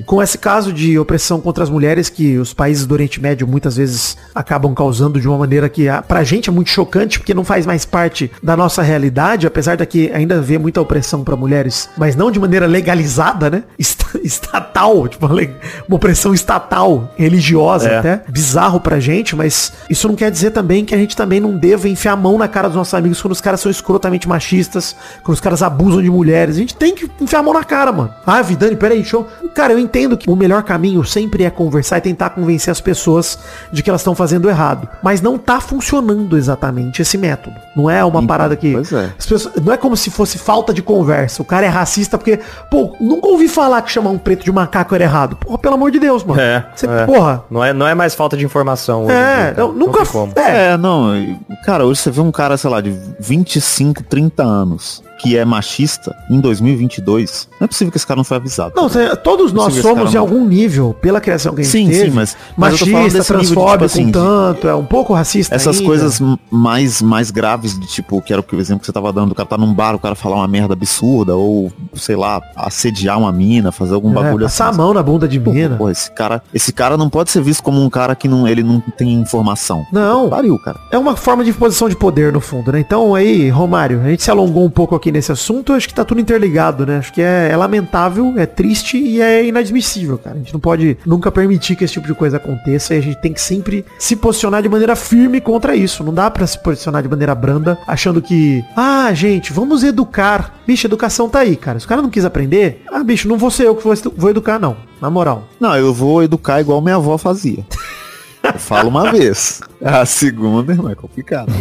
com esse caso de opressão contra as mulheres que os países do Oriente Médio muitas vezes acabam causando de uma maneira que ah, pra gente é muito chocante porque não faz mais parte da nossa realidade, apesar daqui ainda haver muita opressão pra mulheres, mas não de maneira legalizada, né? Est- Estatal, tipo uma, opressão estatal, religiosa É. até. Bizarro pra gente, mas isso não quer dizer também que a gente também não deva enfiar a mão na cara dos nossos amigos quando os caras são escrotamente machistas, quando os caras abusam de mulheres. A gente tem que enfiar a mão na cara, mano. Ah, Vidani, peraí, show. Cara, eu entendo que o melhor caminho sempre é conversar e tentar convencer as pessoas de que elas estão fazendo errado. Mas não tá funcionando exatamente esse método. Não é uma parada que. pois é. As pessoas, não é como se fosse falta de conversa. O cara é racista porque, pô, nunca ouvi falar que chamar um preto de macaco era errado. Porra, pelo amor de Deus, mano. É, Você- é. Porra. Não é, não é mais falta de informação. hoje É, dia, nunca. Não. É, É, não, cara, hoje você vê um cara, sei lá, de 25, 30 anos, que é machista em 2022. Não é possível que esse cara não foi avisado. Não, todos nós Esse somos em não- algum nível, pela criação que a gente Sim, teve, sim, mas- mas machista, de, tipo transfóbico assim, um de- tanto, é um pouco racista Essas ainda. coisas mais, mais graves, de tipo, que era o exemplo que você tava dando, o cara tá num bar, o cara falar uma merda absurda, ou, sei lá, assediar uma mina, fazer algum É, bagulho passar assim. a mão na bunda de Pô, mina. pô, esse cara, esse cara não pode ser visto como um cara que não, ele não tem informação. Não. Pariu, cara. É uma forma de imposição de poder, no fundo, né? Então aí, Romário, a gente se alongou um pouco aqui nesse assunto, acho que tá tudo interligado, né? Acho que é, é lamentável, é triste e é inadmissível, cara. A gente não pode nunca permitir que esse tipo de coisa aconteça e a gente tem que sempre se posicionar de maneira firme contra isso. Não dá pra se posicionar de maneira branda, achando que, ah, gente, vamos educar. Bicho, educação tá aí, cara. Se o cara não quis aprender, ah, bicho, não vou ser eu que vou educar, não. Na moral. Não, eu vou educar igual minha avó fazia. Falo uma vez. A segunda, irmão, é complicado.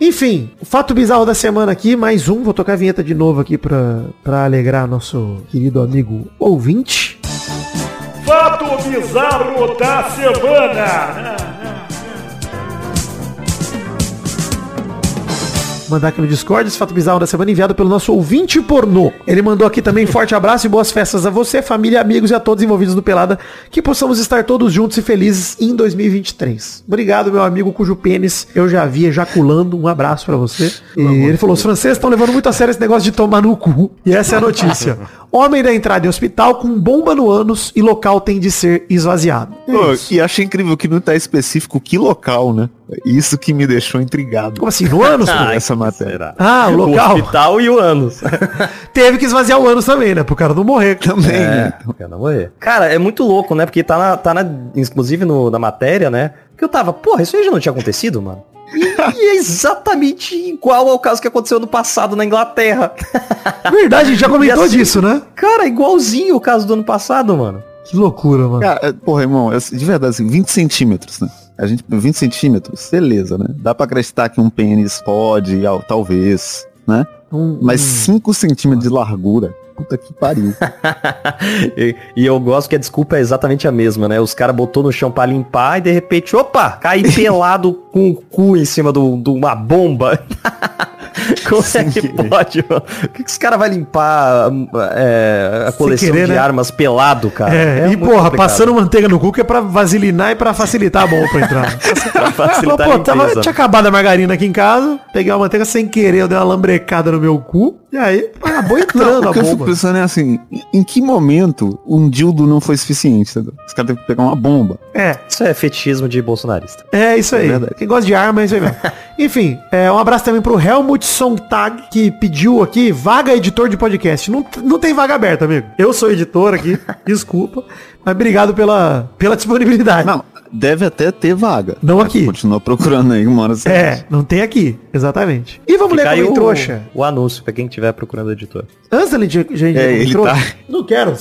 Enfim, o fato bizarro da semana aqui, mais um. Vou tocar a vinheta de novo aqui pra, pra alegrar nosso querido amigo ouvinte. Fato bizarro da semana. Mandar aqui no Discord esse fato bizarro da semana enviado pelo nosso ouvinte pornô. Ele mandou aqui também forte abraço e boas festas a você, família, amigos e a todos envolvidos no Pelada. Que possamos estar todos juntos e felizes em 2023. Obrigado, meu amigo, cujo pênis eu já vi ejaculando. Um abraço pra você. E ele falou, os franceses estão levando muito a sério esse negócio de tomar no cu. E essa é a notícia. Homem da entrada em hospital com bomba no ânus e local tem de ser esvaziado. É Pô, e achei incrível que não tá específico que local, né? Isso que me deixou intrigado. Como assim? No ânus? Ah, essa matéria. será? Ah, o O local. hospital e o ânus. Teve que esvaziar o ânus também, né? Pro cara não morrer. Também, É, né? eu não morrer. Cara, é muito louco, né? Porque tá na, tá na inclusive no, na matéria, né? Que eu tava, porra, isso aí já não tinha acontecido, mano? E, é exatamente igual ao caso que aconteceu no passado na Inglaterra. Verdade, a gente já comentou assim- disso, né? Cara, igualzinho o caso do ano passado, mano. Que loucura, mano. Cara, é, porra, irmão, assim, de verdade, assim, 20 centímetros, né? A gente, 20 centímetros, beleza, né? Dá pra acreditar que um pênis pode, al- talvez, né? Um- Mas um- 5 centímetros de largura, puta que pariu. e, e eu gosto que a desculpa é exatamente a mesma, né? Os caras botou no chão pra limpar e de repente, opa, cai pelado com o cu em cima de do, uma bomba. Como é que pode, mano? O que, que os caras vão limpar é, a coleção querer, de né? armas pelado, cara? É, e muito porra, complicado. passando manteiga no cu que é pra vasilinar e pra facilitar a bomba pra entrar. Pra facilitar Pô, a tava, tinha acabado a margarina aqui em casa, peguei uma manteiga sem querer, eu dei uma lambrecada no meu cu. E aí, acabou entrando Não, a o que eu fico bomba. pensando é assim, em que momento um dildo não foi suficiente, entendeu? Os caras teve que pegar uma bomba. É, Isso é fetichismo de bolsonarista. é isso aí. É. Quem gosta de arma é isso aí mesmo. Enfim, é, um abraço também pro Helmut Sontag, que pediu aqui vaga editor de podcast. Não, não tem vaga aberta, amigo. Eu sou editor aqui, desculpa. Mas obrigado pela, pela disponibilidade. Não, deve até ter vaga. Não Mas aqui. Continua procurando aí uma hora. É, não tem aqui, exatamente. E vamos Fica ler como o, trouxa. o anúncio pra quem estiver procurando editor. Antes da gente, gente É, ele trouxa, tá- não quero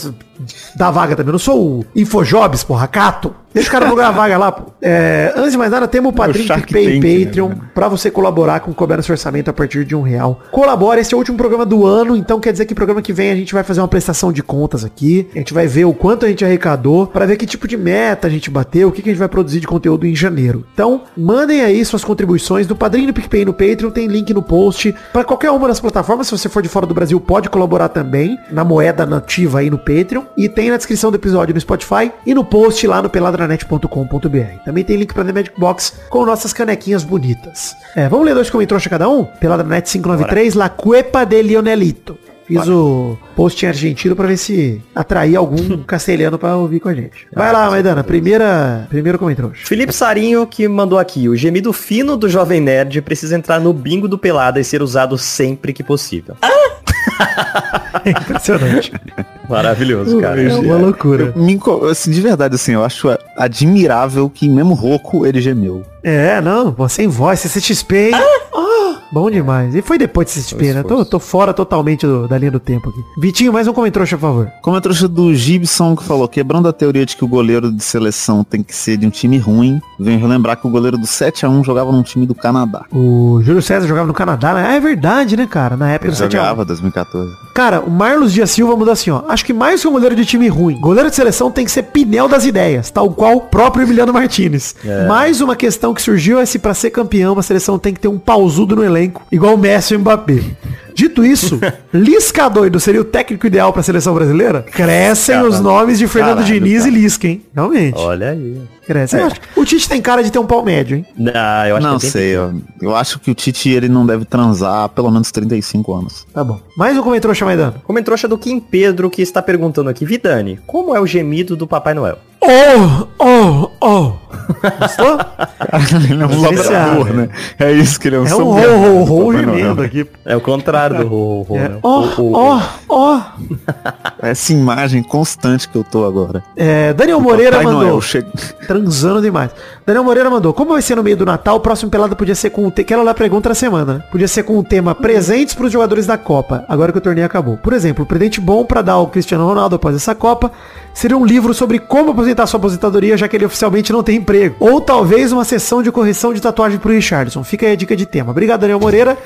dar vaga também. Eu não sou o Infojobs, porra, cato. Deixa o cara procurar a vaga lá, pô. É, antes de mais nada, temos o Padrinho, Shark PicPay e né, Patreon cara? pra você colaborar com o Nosso Orçamento a partir de um real. Colabora, esse é o último programa do ano, então quer dizer que programa que vem a gente vai fazer uma prestação de contas aqui. A gente vai ver o quanto a gente arrecadou, pra ver que tipo de meta a gente bateu, o que, que a gente vai produzir de conteúdo em janeiro. Então, mandem aí suas contribuições no Padrinho, no PicPay e no Patreon, tem link no post. Pra qualquer uma das plataformas, se você for de fora do Brasil, pode colaborar também, na moeda nativa aí no Patreon. E tem na descrição do episódio no Spotify e no post lá no peladranet.com.br. Também tem link pra The Magic Box com nossas canequinhas bonitas. É, vamos ler dois comentários cada um? Peladranet 593, La Cuepa de Leonelito. Fiz o post em argentino pra ver se atraía algum castelhano pra ouvir com a gente. Vai lá, Maidana, primeira, primeiro comentário. Felipe Sarinho que mandou aqui. O gemido fino do Jovem Nerd precisa entrar no bingo do Pelada e ser usado sempre que possível. É impressionante. Maravilhoso, cara. É uma loucura. Me inco- assim, de verdade, assim, eu acho admirável que mesmo rouco ele gemeu. É, não, pô, sem voz, CCXP, hein? Bom demais. E foi depois de CCXP, né? Tô, tô fora totalmente do- da linha do tempo aqui. Vitinho, mais um comentário, por favor. Como a trouxa do Gibson que falou, quebrando a teoria de que o goleiro de seleção tem que ser de um time ruim, venho relembrar que o goleiro do 7x1 jogava num time do Canadá. O Júlio César jogava no Canadá, né? Ah, é verdade, né, cara? Na época do 7 a 1. Jogava 2014. Cara, o Marlos Dias Silva mandou assim, ó. Acho que mais que um goleiro de time ruim, goleiro de seleção tem que ser pinel das ideias, tal qual o próprio Emiliano Martinez. Mais uma questão que surgiu é se pra ser campeão a seleção tem que ter um pausudo no elenco, igual o Messi e o Mbappé. Dito isso, Lisca doido seria o técnico ideal pra seleção brasileira? Crescem os nomes de Fernando Caralho, Diniz cara. e Lisca, hein? Realmente. Olha aí. Eu acho- O Tite tem cara de ter um pau médio, hein? Não, eu acho não que sei, eu, eu acho que o Tite ele não deve transar há pelo menos 35 anos. Tá bom. Mais um comentário, Chamaidano. Comentário do Kim Pedro que está perguntando aqui, Vidani, como é o gemido do Papai Noel? Oh, oh, oh. Gostou? ele é um labrador, né? É isso que ele é um É um ho, ho, ho gemendo aqui. É o contrário do ro, É. né? Ó, ó, ó. Essa imagem constante que eu tô agora. É, Daniel Moreira mandou. Noel chega... Transando demais. Daniel Moreira mandou. Como vai ser no meio do Natal, o próximo pelado podia ser com o tema. Aquela lá pergunta da semana, né? Podia ser com o tema presentes pros jogadores da Copa, agora que o torneio acabou. Por exemplo, o presente bom pra dar ao Cristiano Ronaldo após essa Copa seria um livro sobre como aposentar sua aposentadoria, já que ele oficialmente não tem emprego. Ou talvez uma sessão de correção de tatuagem pro Richardson. Fica aí a dica de tema. Obrigado, Daniel Moreira.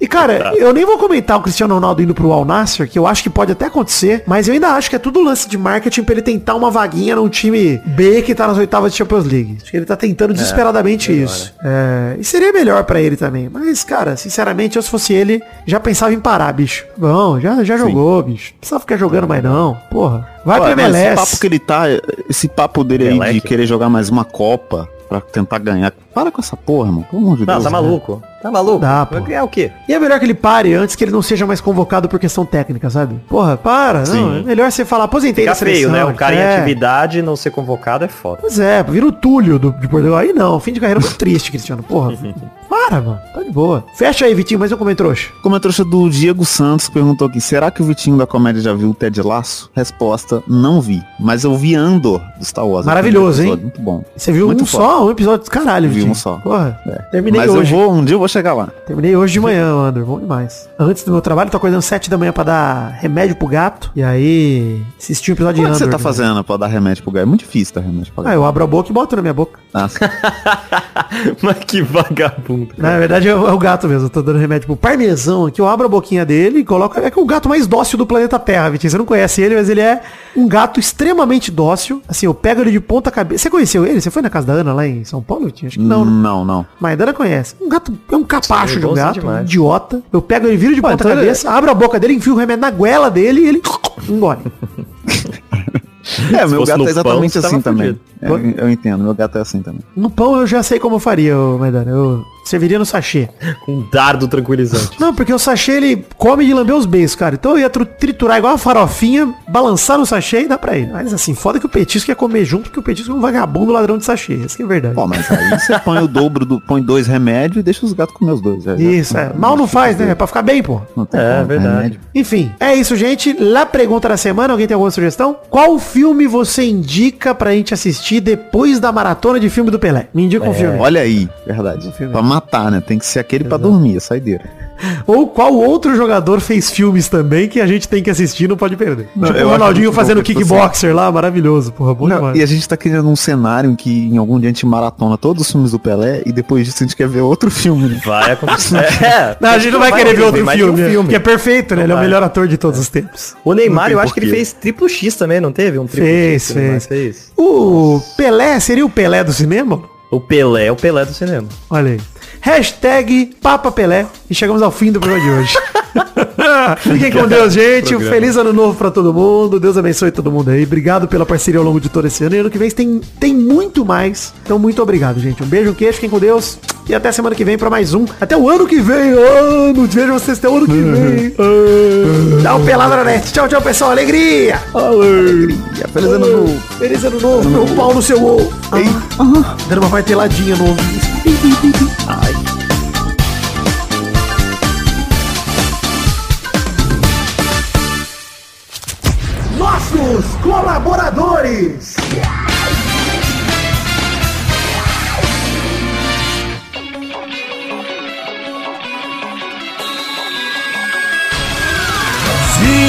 E cara, eu nem vou comentar o Cristiano Ronaldo indo pro Al Nassr, que eu acho que pode até acontecer, mas eu ainda acho que é tudo lance de marketing pra ele tentar uma vaguinha num time B que tá nas oitavas de Champions League. Acho que ele tá tentando desesperadamente isso. É, e seria melhor pra ele também. Mas, cara, sinceramente, eu se fosse ele, já pensava em parar, bicho. Bom, já, já jogou, bicho. Não precisava ficar jogando mais não. Porra. Vai Olha, pra mas esse MLS. papo que ele tá, esse papo dele aí de querer jogar mais uma Copa pra tentar ganhar. Para com essa porra, mano. Pelo amor de Não, Deus. tá maluco. Tá maluco? Dá, pô. Vai ganhar o quê? E é melhor que ele pare antes que ele não seja mais convocado por questão técnica, sabe? Porra, para. Não, Sim. é melhor você falar, aposentei Fica da seleção. feio, né? O cara é. em atividade não ser convocado é foda. Pois é, vira o Túlio do, de Portugal. Aí não, fim de carreira muito triste, Cristiano. Porra. Para, mano. Tá de boa. Fecha aí, Vitinho, mais um comentário. Como a trouxa do Diego Santos perguntou aqui, será que o Vitinho da comédia já viu o Ted Laço? Resposta, não vi. Mas eu vi Andor do Star Wars. Maravilhoso, hein? Muito bom. Você viu Muito um foda. só, um episódio dos caralho, Vi Vitinho. um só. Porra. Terminei Mas hoje. eu vou, um dia eu vou chegar lá. Terminei hoje de manhã, Andor. Bom demais. Antes do meu trabalho, tô acordando sete da manhã pra dar remédio pro gato. E aí, assisti um episódio Como é de que Andor. você tá né? fazendo pra dar remédio pro gato? É muito difícil dar remédio pro Ah, gato. eu abro a boca e boto na minha boca. Ah, Mas que vagabundo. Na verdade é o, é o gato mesmo. Eu tô dando remédio pro parmesão aqui. Eu abro a boquinha dele e coloco. É que é o gato mais dócil do planeta Terra, Vitinho. Você não conhece ele, mas ele é um gato extremamente dócil. Assim, eu pego ele de ponta cabeça. Você conheceu ele? Você foi na casa da Ana lá em São Paulo, Vitinho? Acho que não, né? não, não. Mas a Ana conhece. Um gato é um capacho Sim, de um bonzinho gato, um idiota. Eu pego ele, viro de ponta então ele- cabeça, abro a boca dele, enfio o remédio na goela dele e ele engole. É, meu gato é exatamente pão, assim também. É, eu entendo, meu gato é assim também. No pão eu já sei como eu faria, Maidana. Eu Serviria no sachê. Um dardo tranquilizante. Não, porque o sachê ele come de lamber os beijos, cara. Então eu ia triturar igual uma farofinha, balançar no sachê e dar pra ele. Mas assim, foda que o petisco ia comer junto, porque o petisco é um vagabundo ladrão de sachê. Isso que é verdade. Pô, mas aí você põe o dobro, do, põe dois remédios e deixa os gatos comer os dois. Já- já- Isso, é. Mal não faz, né? É pra ficar bem, pô. Não tem É, verdade. remédio. Enfim, é isso, gente. Lá pergunta da semana, alguém tem alguma sugestão? Qual filme você indica pra gente assistir depois da maratona de filme do Pelé? Me indica um filme. Olha aí, verdade. filme. Pra matar, né? Tem que ser aquele pra dormir, a saideira. Ou qual outro jogador fez filmes também que a gente tem que assistir e não pode perder? Não, tipo o Ronaldinho fazendo kickboxer lá, maravilhoso, porra, bom Não, demais. e a gente tá criando um cenário em que em algum dia a gente maratona todos os filmes do Pelé e depois disso a gente quer ver outro filme. né? Vai acontecer. É, Não, a gente não vai querer ver outro de um filme, filme, que é perfeito, né? Ele é o vai. melhor ator de todos os tempos. O Neymar, eu acho que ele fez triplo X também, não teve? Um triplo Fez, X Neymar fez. O Pelé seria o Pelé do cinema? O Pelé é o Pelé do cinema. Olha aí. Hashtag Papa Pelé. E chegamos ao fim do programa de hoje. Fiquem com Deus, gente. Um feliz ano novo pra todo mundo. Deus abençoe todo mundo aí. Obrigado pela parceria ao longo de todo esse ano. E ano que vem tem, tem muito mais. Então, muito obrigado, gente. Um beijo, um queijo. Fiquem com Deus. E até semana que vem pra mais um. Até o ano que vem. Ano. Vejo vocês até o ano que vem. Dá um pelado na net. Tchau, tchau, pessoal. Alegria. Alegria. Feliz ano novo. Feliz ano novo. Meu pau no seu ovo. Ah. Dando uma marteladinha no ouvido. Nossos colaboradores.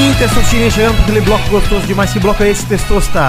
Sim, Testosterinha chegando com aquele bloco gostoso demais. Que bloco é esse, Testosta?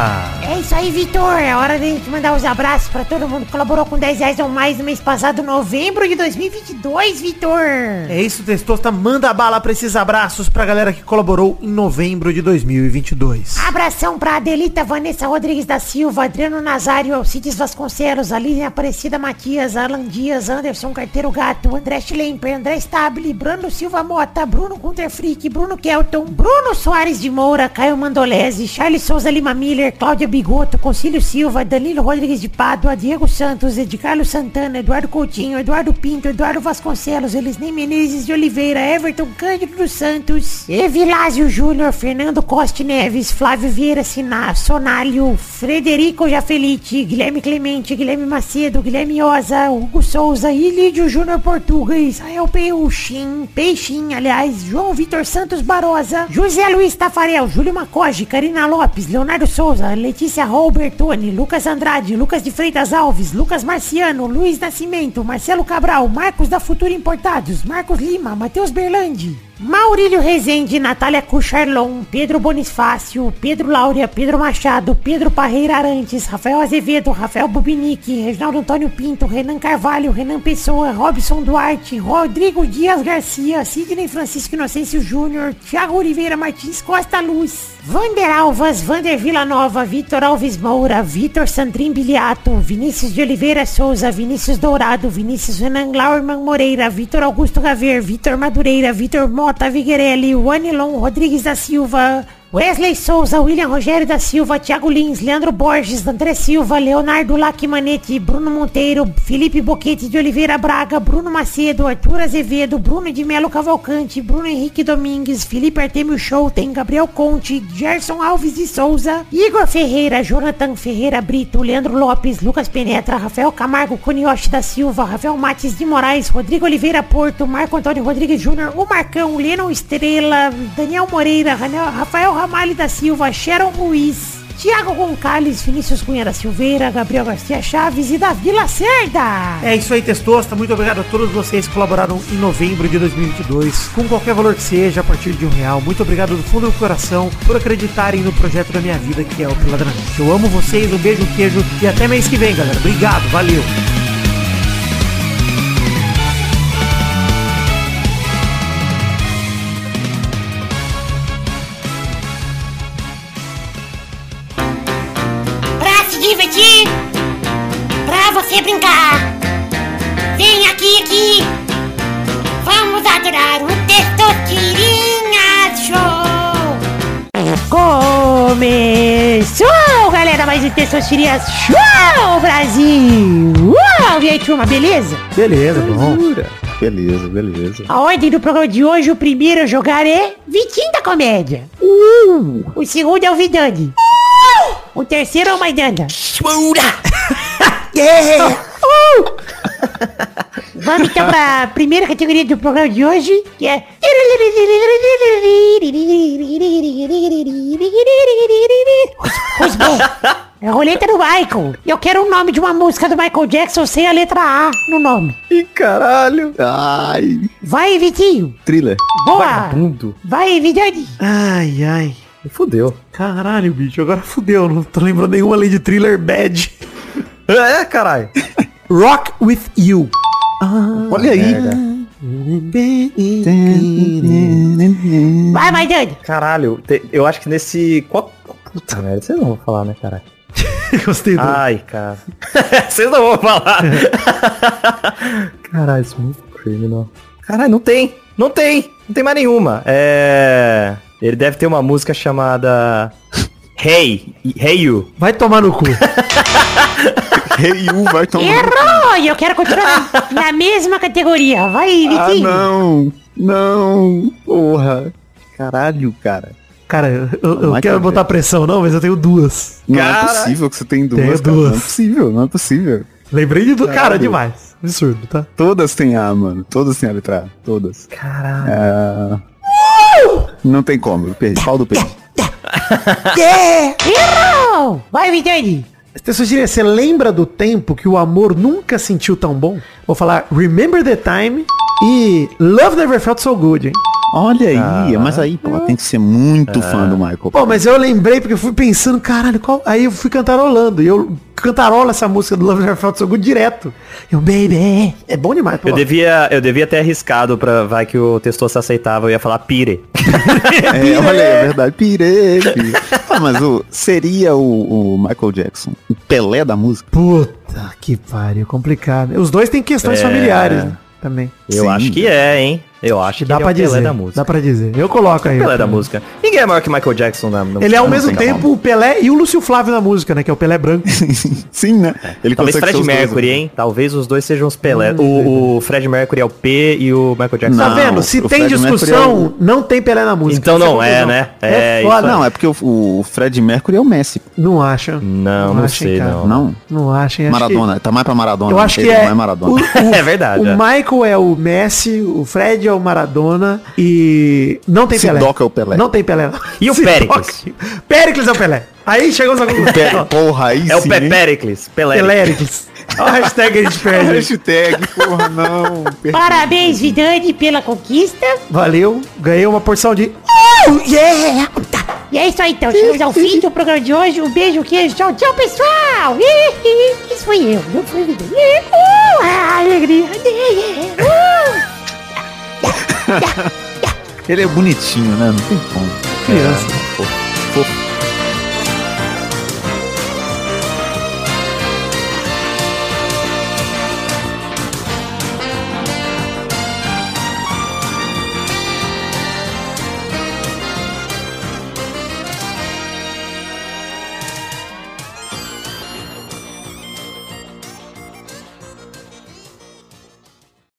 É isso aí, Vitor. É hora de gente mandar os abraços pra todo mundo que colaborou com 10 reais ou mais no mês passado, novembro de 2022, Vitor. É isso, Testosta. Manda bala pra esses abraços pra galera que colaborou em novembro de 2022. Abração pra Adelita Vanessa Rodrigues da Silva, Adriano Nazário, Alcides Vasconcelos, Aline Aparecida Matias, Alan Dias, Anderson Carteiro Gato, André Schlemper, André Stabile, Bruno Silva Mota, Bruno Gunter Frick, Bruno Kelton, Bruno Soares de Moura, Caio Mandolese, Charles Souza Lima Miller, Cláudia Bigoto, Concílio Silva, Danilo Rodrigues de Pádua, Diego Santos, Edcarlo Santana, Eduardo Coutinho, Eduardo Pinto, Eduardo Vasconcelos, Elisnei Menezes de Oliveira, Everton Cândido dos Santos, Evilásio Júnior, Fernando Costa Neves, Flávio Vieira Siná, Sonálio, Frederico Jafelite, Guilherme Clemente, Guilherme Macedo, Guilherme Oza, Hugo Souza, Ilídio Júnior Portuga, Israel Peixinho, Peixinho, aliás, João Vitor Santos Barosa, José Luiz Tafarel, Júlio Macoge, Karina Lopes, Leonardo Souza, Letícia Robertoni, Lucas Andrade, Lucas de Freitas Alves, Lucas Marciano, Luiz Nascimento, Marcelo Cabral, Marcos da Futura Importados, Marcos Lima, Matheus Berlandi. Maurílio Rezende, Natália Cucharlon, Pedro Bonifácio, Pedro Laura, Pedro Machado, Pedro Parreira Arantes, Rafael Azevedo, Rafael Bubinique, Reginaldo Antônio Pinto, Renan Carvalho, Renan Pessoa, Robson Duarte, Rodrigo Dias Garcia, Sidney Francisco Inocêncio Júnior, Thiago Oliveira Martins Costa Luz, Vander Alvas, Vander Villanova, Vitor Alves Moura, Vitor Sandrin Biliato, Vinícius de Oliveira Souza, Vinícius Dourado, Vinícius Renan Glauerman Moreira, Vitor Augusto Gaver, Vitor Madureira, Vitor Mota Viguerelli, Wanilon Rodrigues da Silva, Wesley Souza, William Rogério da Silva, Thiago Lins, Leandro Borges, André Silva, Leonardo Lacmanetti, Bruno Monteiro, Felipe Boquete de Oliveira Braga, Bruno Macedo, Arthur Azevedo, Bruno de Melo Cavalcante, Bruno Henrique Domingues, Felipe Artemio Schouten, Gabriel Conte, Gerson Alves de Souza, Igor Ferreira, Jonathan Ferreira Brito, Leandro Lopes, Lucas Penetra, Rafael Camargo, Cunioche da Silva, Rafael Mates de Moraes, Rodrigo Oliveira Porto, Marco Antônio Rodrigues Júnior, o Marcão, Lennon Estrela, Daniel Moreira, Rafael Ramalho da Silva, Sharon Ruiz, Tiago Gonçalves, Vinícius Cunha da Silveira, Gabriel Garcia Chaves e Davi Lacerda. É isso aí, Testosta. Muito obrigado a todos vocês que colaboraram em novembro de 2022, com qualquer valor que seja, a partir de um real. Muito obrigado do fundo do coração por acreditarem no projeto da minha vida, que é o Peladranete. Eu amo vocês, um beijo, um queijo e até mês que vem, galera. Obrigado, valeu. Pra se divertir, pra você brincar. Vem aqui, aqui. Vamos adorar o Testosterinha Show. Começou, galera, mais um Testosterinha Show, Brasil! Uau! E aí, turma, beleza? Beleza, bom. Beleza, beleza. A ordem do programa de hoje, o primeiro a jogar é Vitinho da Comédia. Uh! O segundo é o Vidani. O terceiro é o Maidana. yeah! Uh! Vamos então pra primeira categoria do programa de hoje, que é... É a roleta do Michael. Eu quero o nome de uma música do Michael Jackson sem a letra A no nome. Ih, caralho. Ai, Vai, Vitinho. thriller. Boa. Vagabundo. Vai, Vidani. Ai, ai. Fudeu. Caralho, bicho, agora fudeu. Não tô lembrando nenhuma lei de thriller bad. É, caralho. Rock with You. Olha aí. Vai, Maidani. Caralho, te- eu acho que nesse... Qual... Puta merda, vocês não vão falar, né, caralho? Gostei do... Ai, cara. Vocês não vão falar. Caralho, Smooth Criminal. Caralho, não tem. Não tem. Não tem mais nenhuma. É... Ele deve ter uma música chamada... Hey. Hey You. Vai tomar no cu. Rei U vai tomar. Errou! E eu quero continuar na mesma categoria. Vai, Ah, Vitinho. não. Não. Porra. Caralho, cara. Cara, eu, eu- quero botar pressão não, mas eu tenho duas. Não Cara. é possível que você tem duas. Tenho cara. duas. Não é possível, não é possível. Lembrei de duas. Cara, demais. Absurdo, tá? Todas têm A, mano. Todas têm a letra A. Todas. Caralho. É... Não tem como, eu perdi. Pau do peito. Errou! Vai, Vidani. Testosterinha, você lembra do tempo que o amor nunca sentiu tão bom? Vou falar Remember the Time e Love Never Felt So Good, hein? Olha aí, mas aí, pô, tem que ser muito fã do Michael. Pô, mas eu lembrei porque eu fui pensando, caralho, qual... Aí eu fui cantarolando. E eu cantarolo essa música do Love Never Felt So Good direto. Eu, baby, é bom demais, pô. Eu devia, eu devia ter arriscado pra vai que o Testoso aceitava, eu ia falar pire. É, olha aí, é verdade. Pirei, pirei. Ah, mas o, seria o, o Michael Jackson o Pelé da música? Puta que pariu, complicado. Os dois têm questões É. familiares, né? Também. Eu Sim. acho que é, hein? Eu acho que Dá ele pra é o Pelé dizer. da música. Dá pra dizer. Eu coloco aí. Pelé da música. Ninguém é maior que Michael Jackson na, na Ele é ao mesmo música. tempo o Pelé e o Lúcio Flávio na música, né? Que é o Pelé branco. Sim, né? Ele Talvez Fred dois, Mercury, né? hein? Talvez os dois sejam os Pelé. o, o Fred Mercury é o P e o Michael Jackson. Tá Não, vendo? Se o tem Fred discussão, Mercury não tem Pelé na música. Então Essa não é, né? É, É, foda. Não, é porque o, o Fred Mercury é o Messi. Não acha. Não, não sei, cara. não. Não? Não achem. acho Maradona. Tá mais pra Maradona. Que, eu acho que é. Não é Maradona. o- o- É verdade, O é. Michael é o Messi, o Fred é o Maradona e não tem Pelé. Sidoca é o Pelé. Não tem Pelé. E o Sidoca- Péricles? Péricles é o Pelé. Aí chegamos a conclusão. Pe- Porra, aí É o sim, Pé hein? Péricles. Pelé. Peléricles. Olha a hashtag a gente perde. Hashtag, porra, não. Parabéns, Vidani, pela conquista. Valeu. Ganhei uma porção de... Oh, yeah! E é isso aí, então. Chegamos ao fim do programa de hoje. Um beijo, queijo. Tchau, tchau, pessoal. Isso foi eu, não foi o Vidani. Uh, alegria. Uh. Ele é bonitinho, né? Não tem como. Criança. Fofo. Fofo.